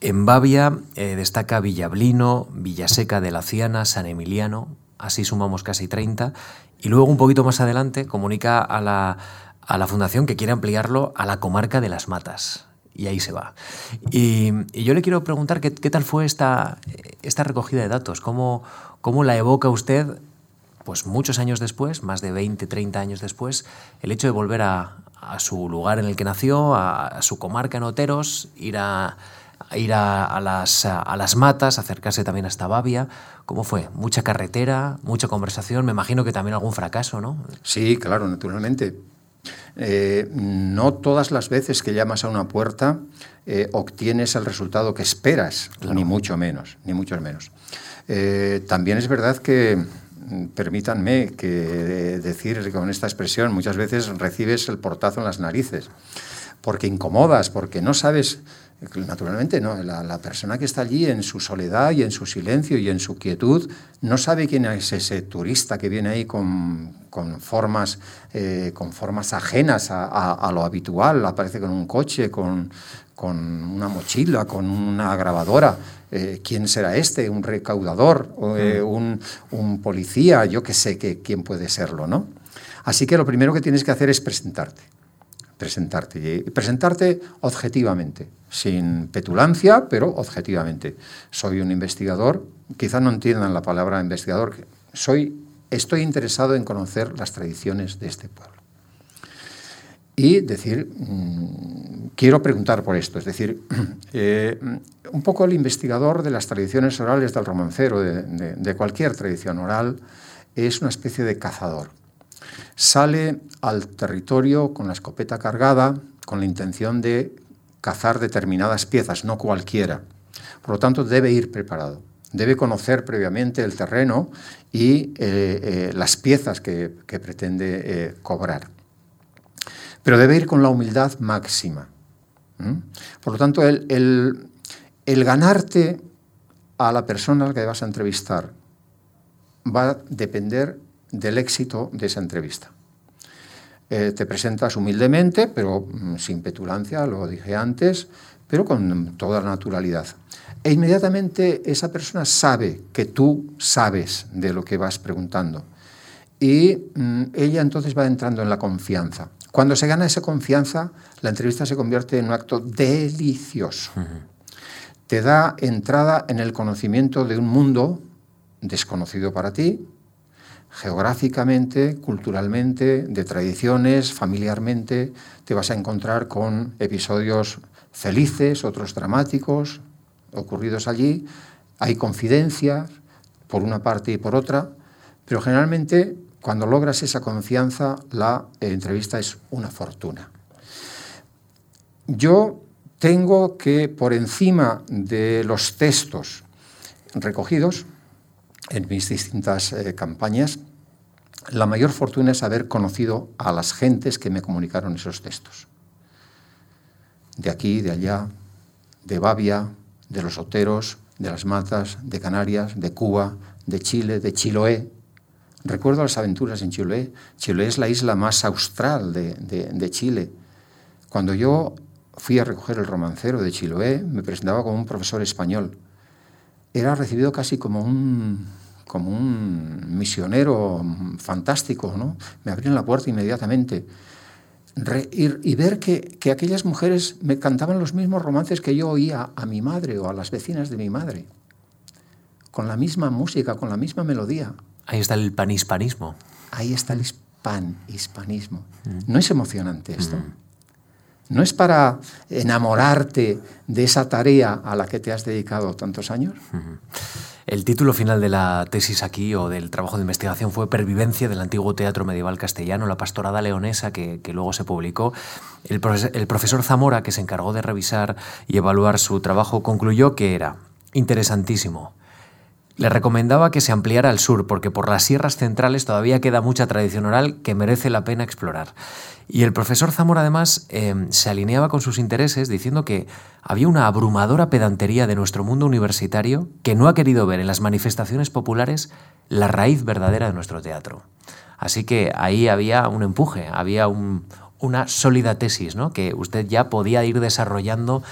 en Bavia eh, destaca Villablino, Villaseca de la Ciana, San Emiliano, así sumamos casi 30, y luego un poquito más adelante comunica a la, a la Fundación que quiere ampliarlo a la comarca de las Matas. Y ahí se va. Y, yo le quiero preguntar qué, tal fue esta, esta recogida de datos, cómo, cómo la evoca usted, pues muchos años después, más de 20, 30 años después, el hecho de volver a, su lugar en el que nació, a, su comarca en Oteros, ir a ir a, las, a, las, matas, acercarse también hasta Bavia. ¿Cómo fue? ¿Mucha carretera, mucha conversación? Me imagino que también algún fracaso, ¿no? Sí, claro, naturalmente. Eh, no todas las veces que llamas a una puerta eh, obtienes el resultado que esperas, ni mucho menos, ni mucho menos. Eh, también es verdad que, mm, permítanme que decir con esta expresión, muchas veces recibes el portazo en las narices, porque incomodas, porque no sabes Naturalmente, no. La, persona que está allí en su soledad y en su silencio y en su quietud no sabe quién es ese turista que viene ahí con, formas, eh, con formas ajenas a, lo habitual. Aparece con un coche, con, una mochila, con una grabadora. Eh, ¿Quién será este? ¿Un recaudador? Eh, mm. un, policía? Yo qué sé que, quién puede serlo, ¿no? Así que lo primero que tienes que hacer es presentarte presentarte. Y presentarte objetivamente, sin petulancia, pero objetivamente. Soy un investigador, quizá no entiendan la palabra investigador, soy, estoy interesado en conocer las tradiciones de este pueblo. Y decir, mm, quiero preguntar por esto, es decir, eh, un poco el investigador de las tradiciones orales del romancero, de cualquier tradición oral, es una especie de cazador sale al territorio con la escopeta cargada con la intención de cazar determinadas piezas, no cualquiera. Por lo tanto, debe ir preparado. debe conocer previamente el terreno y las piezas que, pretende cobrar. Pero debe ir con la humildad máxima. Por lo tanto, el, el ganarte a la persona a la que vas a entrevistar va a depender del éxito de esa entrevista. Eh, te presentas humildemente, pero mm, sin petulancia, lo dije antes, pero con toda naturalidad. E inmediatamente esa persona sabe que tú sabes de lo que vas preguntando. Y mm, ella entonces va entrando en la confianza. Cuando se gana esa confianza, la entrevista se convierte en un acto delicioso. Te da entrada en el conocimiento de un mundo desconocido para ti, geográficamente, culturalmente, de tradiciones, familiarmente, te vas a encontrar con episodios felices, otros dramáticos, ocurridos allí. Hay confidencias por una parte y por otra, pero generalmente cuando logras esa confianza, la entrevista es una fortuna. Yo tengo que, por encima de los textos recogidos, en mis distintas eh, campañas, la mayor fortuna es haber conocido a las gentes que me comunicaron esos textos. De aquí, de allá, de Babia, de los Oteros, de las Matas, de Canarias, de Cuba, de Chile, de Chiloé. Recuerdo las aventuras en Chiloé. Chiloé es la isla más austral de, de Chile. Cuando yo fui a recoger el romancero de Chiloé, me presentaba como un profesor español. Era recibido casi como un como un misionero fantástico, ¿no? Me abrían la puerta inmediatamente. y, ver que, aquellas mujeres me cantaban los mismos romances que yo oía a mi madre o a las vecinas de mi madre, con la misma música, con la misma melodía. Ahí está el panhispanismo. Ahí está el hispanismo. Mm. ¿No es emocionante esto? Mm. ¿No es para enamorarte de esa tarea a la que te has dedicado tantos años? El título final de la tesis aquí o del trabajo de investigación fue Pervivencia del antiguo teatro medieval castellano, la pastorada leonesa que, luego se publicó. El el profesor Zamora, que se encargó de revisar y evaluar su trabajo, concluyó que era interesantísimo, le recomendaba que se ampliara al sur, porque por las sierras centrales todavía queda mucha tradición oral que merece la pena explorar. Y el profesor Zamora además em, se alineaba con sus intereses diciendo que había una abrumadora pedantería de nuestro mundo universitario que no ha querido ver en las manifestaciones populares la raíz verdadera de nuestro teatro. Así que ahí había un empuje, había una sólida tesis ¿no? que usted ya podía ir desarrollando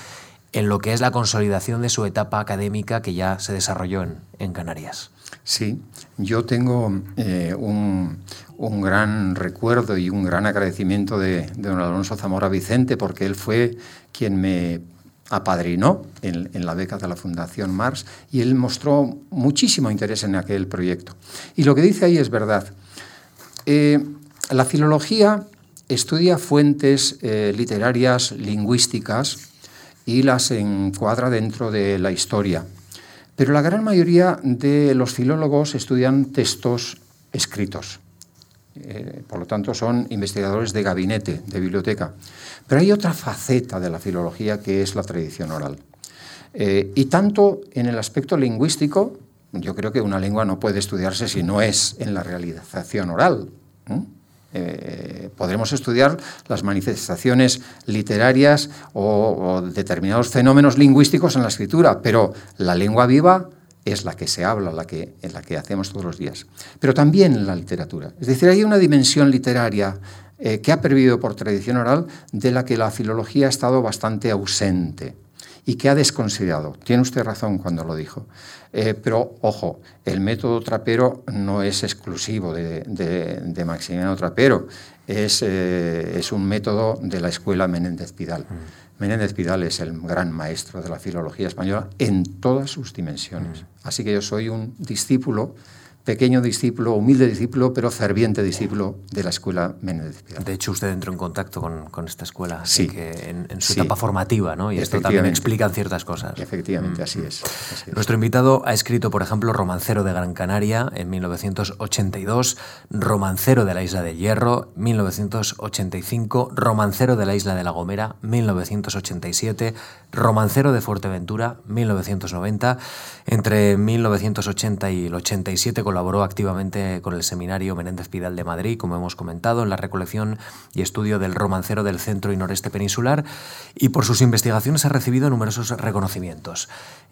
en lo que es la consolidación de su etapa académica que ya se desarrolló en, Canarias. Sí, yo tengo eh, un, gran recuerdo y un gran agradecimiento de, don Alonso Zamora Vicente, porque él fue quien me apadrinó en, la beca de la Fundación Mars y él mostró muchísimo interés en aquel proyecto. Y lo que dice ahí es verdad. Eh, la filología estudia fuentes eh, literarias, lingüísticas, y las encuadra dentro de la historia. Pero la gran mayoría de los filólogos estudian textos escritos. Eh, por lo tanto, son investigadores de gabinete, de biblioteca. Pero hay otra faceta de la filología que es la tradición oral. Eh, y tanto en el aspecto lingüístico, yo creo que una lengua no puede estudiarse si no es en la realización oral. Eh, podremos estudiar las manifestaciones literarias o, determinados fenómenos lingüísticos en la escritura, pero la lengua viva es la que se habla, la que, en la que hacemos todos los días. Pero también en la literatura. Es decir, hay una dimensión literaria eh, que ha pervivido por tradición oral de la que la filología ha estado bastante ausente y que ha desconsiderado. Tiene usted razón cuando lo dijo. Eh, pero, ojo, el método trapero no es exclusivo de, Maximiano Trapero, es, eh, es, un método de la escuela Menéndez Pidal. Mm. Menéndez Pidal es el gran maestro de la filología española en todas sus dimensiones. Mm. Así que yo soy un discípulo pequeño discípulo, humilde discípulo, pero ferviente discípulo de la escuela Menéndez Pidal. De hecho, usted entró en contacto con, esta escuela sí. que en, su etapa formativa, ¿no? Y esto también explica ciertas cosas. Efectivamente, mm. así, es, Nuestro invitado ha escrito, por ejemplo, Romancero de Gran Canaria en 1982, Romancero de la Isla de Hierro, 1985, Romancero de la Isla de La Gomera, 1987, Romancero de Fuerteventura, 1990. Entre 1980 y el 87 colaboró activamente con el seminario Menéndez Pidal de Madrid, como hemos comentado, en la recolección y estudio del romancero del centro y noreste peninsular, y por sus investigaciones ha recibido numerosos reconocimientos.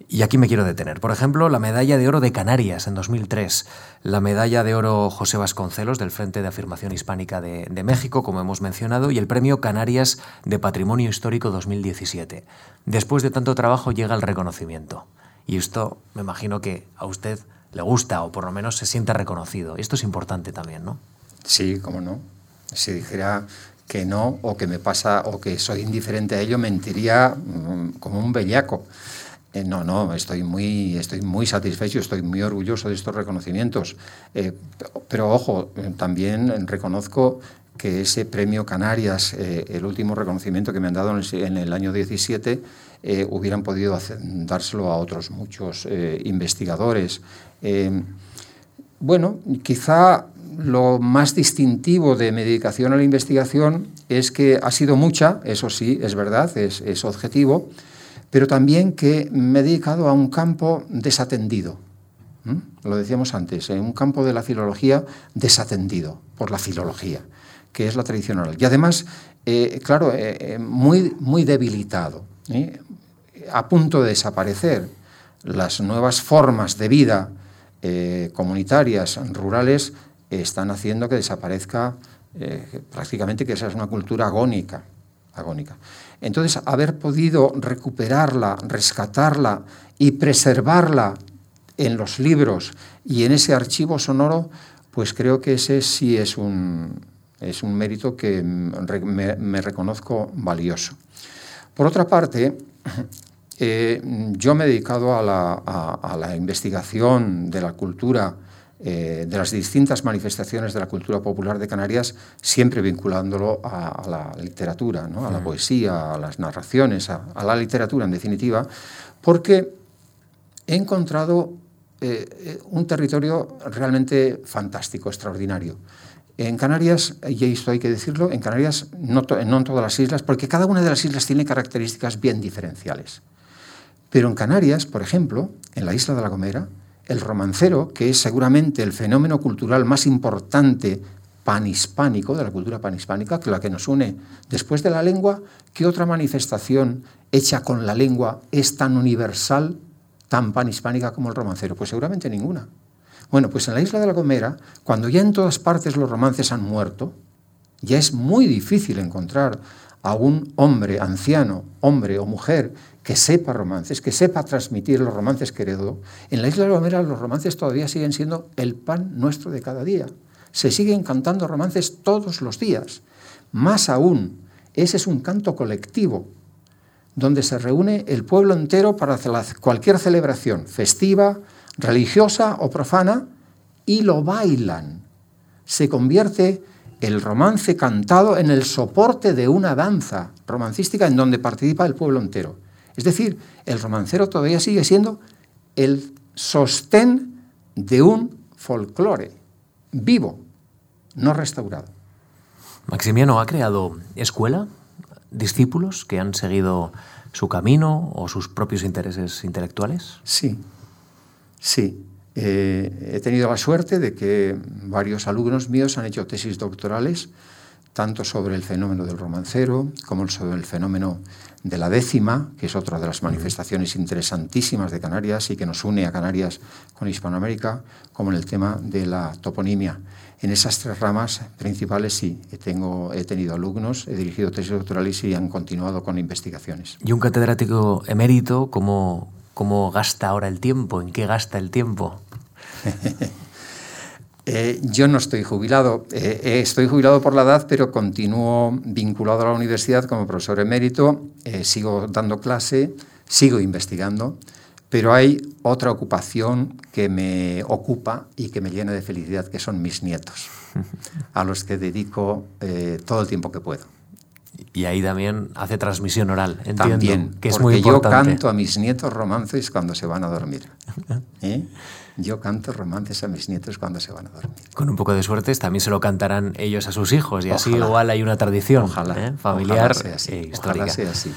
Y aquí me quiero detener. Por ejemplo, la medalla de oro de Canarias en 2003, la medalla de oro José Vasconcelos del Frente de Afirmación Hispánica de, de México, como hemos mencionado, y el premio Canarias de Patrimonio Histórico 2017. Después de tanto trabajo llega el reconocimiento. Y esto me imagino que a usted le gusta o por lo menos se siente reconocido. Esto es importante también, ¿no? Sí, cómo no. Si dijera que no o que me pasa o que soy indiferente a ello, mentiría mm, como un bellaco. Eh, no, no, estoy muy, estoy muy satisfecho, estoy muy orgulloso de estos reconocimientos. Eh, pero ojo, también reconozco que ese premio Canarias, eh, el último reconocimiento que me han dado en el, año 17, eh, hubieran podido dárselo a otros muchos eh, investigadores. Bueno, quizá lo más distintivo de mi dedicación a la investigación es que ha sido mucha, eso sí, es verdad, es, objetivo, pero también que me he dedicado a un campo desatendido. Lo decíamos antes, en un campo de la filología desatendido por la filología que es la tradición oral. Y además, eh, claro, eh, eh, muy, muy debilitado, a punto de desaparecer. Las nuevas formas de vida comunitarias, rurales, están haciendo que desaparezca prácticamente que esa es una cultura agónica. agónica. Entonces, haber podido recuperarla, rescatarla y preservarla en los libros y en ese archivo sonoro, pues creo que ese sí es un, es un mérito que me, reconozco valioso. Por otra parte, eh, yo me he dedicado a la, investigación de la cultura, eh, de las distintas manifestaciones de la cultura popular de Canarias, siempre vinculándolo a, la literatura, a la poesía, a las narraciones, a, la literatura en definitiva, porque he encontrado eh, un territorio realmente fantástico, extraordinario. En Canarias, y esto hay que decirlo, en Canarias, no, en todas las islas, porque cada una de las islas tiene características bien diferenciales. Pero en Canarias, por ejemplo, en la isla de La Gomera, el romancero, que es seguramente el fenómeno cultural más importante panhispánico, de la cultura panhispánica, que la que nos une después de la lengua, ¿qué otra manifestación hecha con la lengua es tan universal, tan panhispánica como el romancero? Pues seguramente ninguna. Bueno, pues en la isla de la Gomera, cuando ya en todas partes los romances han muerto, ya es muy difícil encontrar a un hombre anciano, hombre o mujer, que sepa romances, que sepa transmitir los romances que heredó. En la isla de Gomera los romances todavía siguen siendo el pan nuestro de cada día. Se siguen cantando romances todos los días. Más aún, ese es un canto colectivo, donde se reúne el pueblo entero para cualquier celebración festiva, religiosa o profana, y lo bailan. Se convierte el romance cantado en el soporte de una danza romancística en donde participa el pueblo entero. Es decir, el romancero todavía sigue siendo el sostén de un folclore vivo, no restaurado. Maximiano ha creado escuela, discípulos que han seguido su camino o sus propios intereses intelectuales. Sí, Sí, eh, he tenido la suerte de que varios alumnos míos han hecho tesis doctorales, tanto sobre el fenómeno del romancero como sobre el fenómeno de la décima, que es otra de las manifestaciones interesantísimas de Canarias y que nos une a Canarias con Hispanoamérica, como en el tema de la toponimia. En esas tres ramas principales sí, tengo, he tenido alumnos, he dirigido tesis doctorales y han continuado con investigaciones. ¿Y un catedrático emérito cómo, ¿Cómo gasta ahora el tiempo? ¿En qué gasta el tiempo? Eh, yo no estoy jubilado. Eh, eh, estoy jubilado por la edad, pero continúo vinculado a la universidad como profesor emérito. sigo dando clase, sigo investigando. Pero hay otra ocupación que me ocupa y que me llena de felicidad, que son mis nietos, a los que dedico eh, todo el tiempo que puedo. Y ahí también hace transmisión oral, entiendo. También, que es porque muy importante. yo canto a mis nietos romances cuando se van a dormir. ¿Eh? Yo canto romances a mis nietos cuando se van a dormir. Con un poco de suerte también se lo cantarán ellos a sus hijos y así Ojalá. igual hay una tradición Ojalá, ¿eh? familiar ojalá sea así, e ojalá histórica. sea así.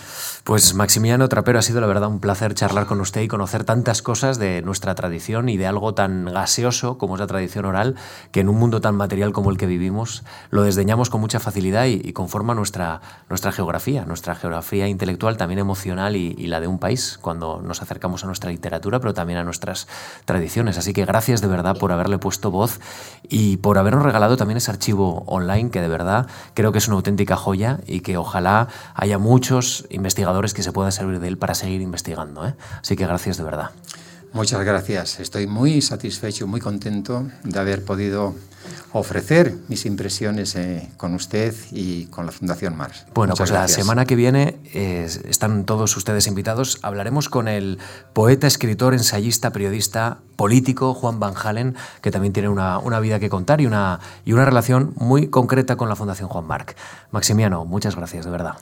Pues Maximiliano Trapero, ha sido la verdad un placer charlar con usted y conocer tantas cosas de nuestra tradición y de algo tan gaseoso como es la tradición oral, que en un mundo tan material como el que vivimos lo desdeñamos con mucha facilidad y, y conforma nuestra, nuestra geografía, nuestra geografía intelectual, también emocional y, y la de un país, cuando nos acercamos a nuestra literatura, pero también a nuestras tradiciones. Así que gracias de verdad por haberle puesto voz y por habernos regalado también ese archivo online que de verdad creo que es una auténtica joya y que ojalá haya muchos investigadores que se puedan servir de él para seguir investigando. ¿eh? Así que gracias de verdad. Muchas gracias. Estoy muy satisfecho, muy contento de haber podido ofrecer mis impresiones eh, con usted y con la Fundación Mars. Bueno, Muchas pues la semana que viene eh, están todos ustedes invitados. Hablaremos con el poeta, escritor, ensayista, periodista, político Juan Van Halen, que también tiene una, una vida que contar y una, y una relación muy concreta con la Fundación Juan Marc. Maximiano, muchas gracias, de verdad.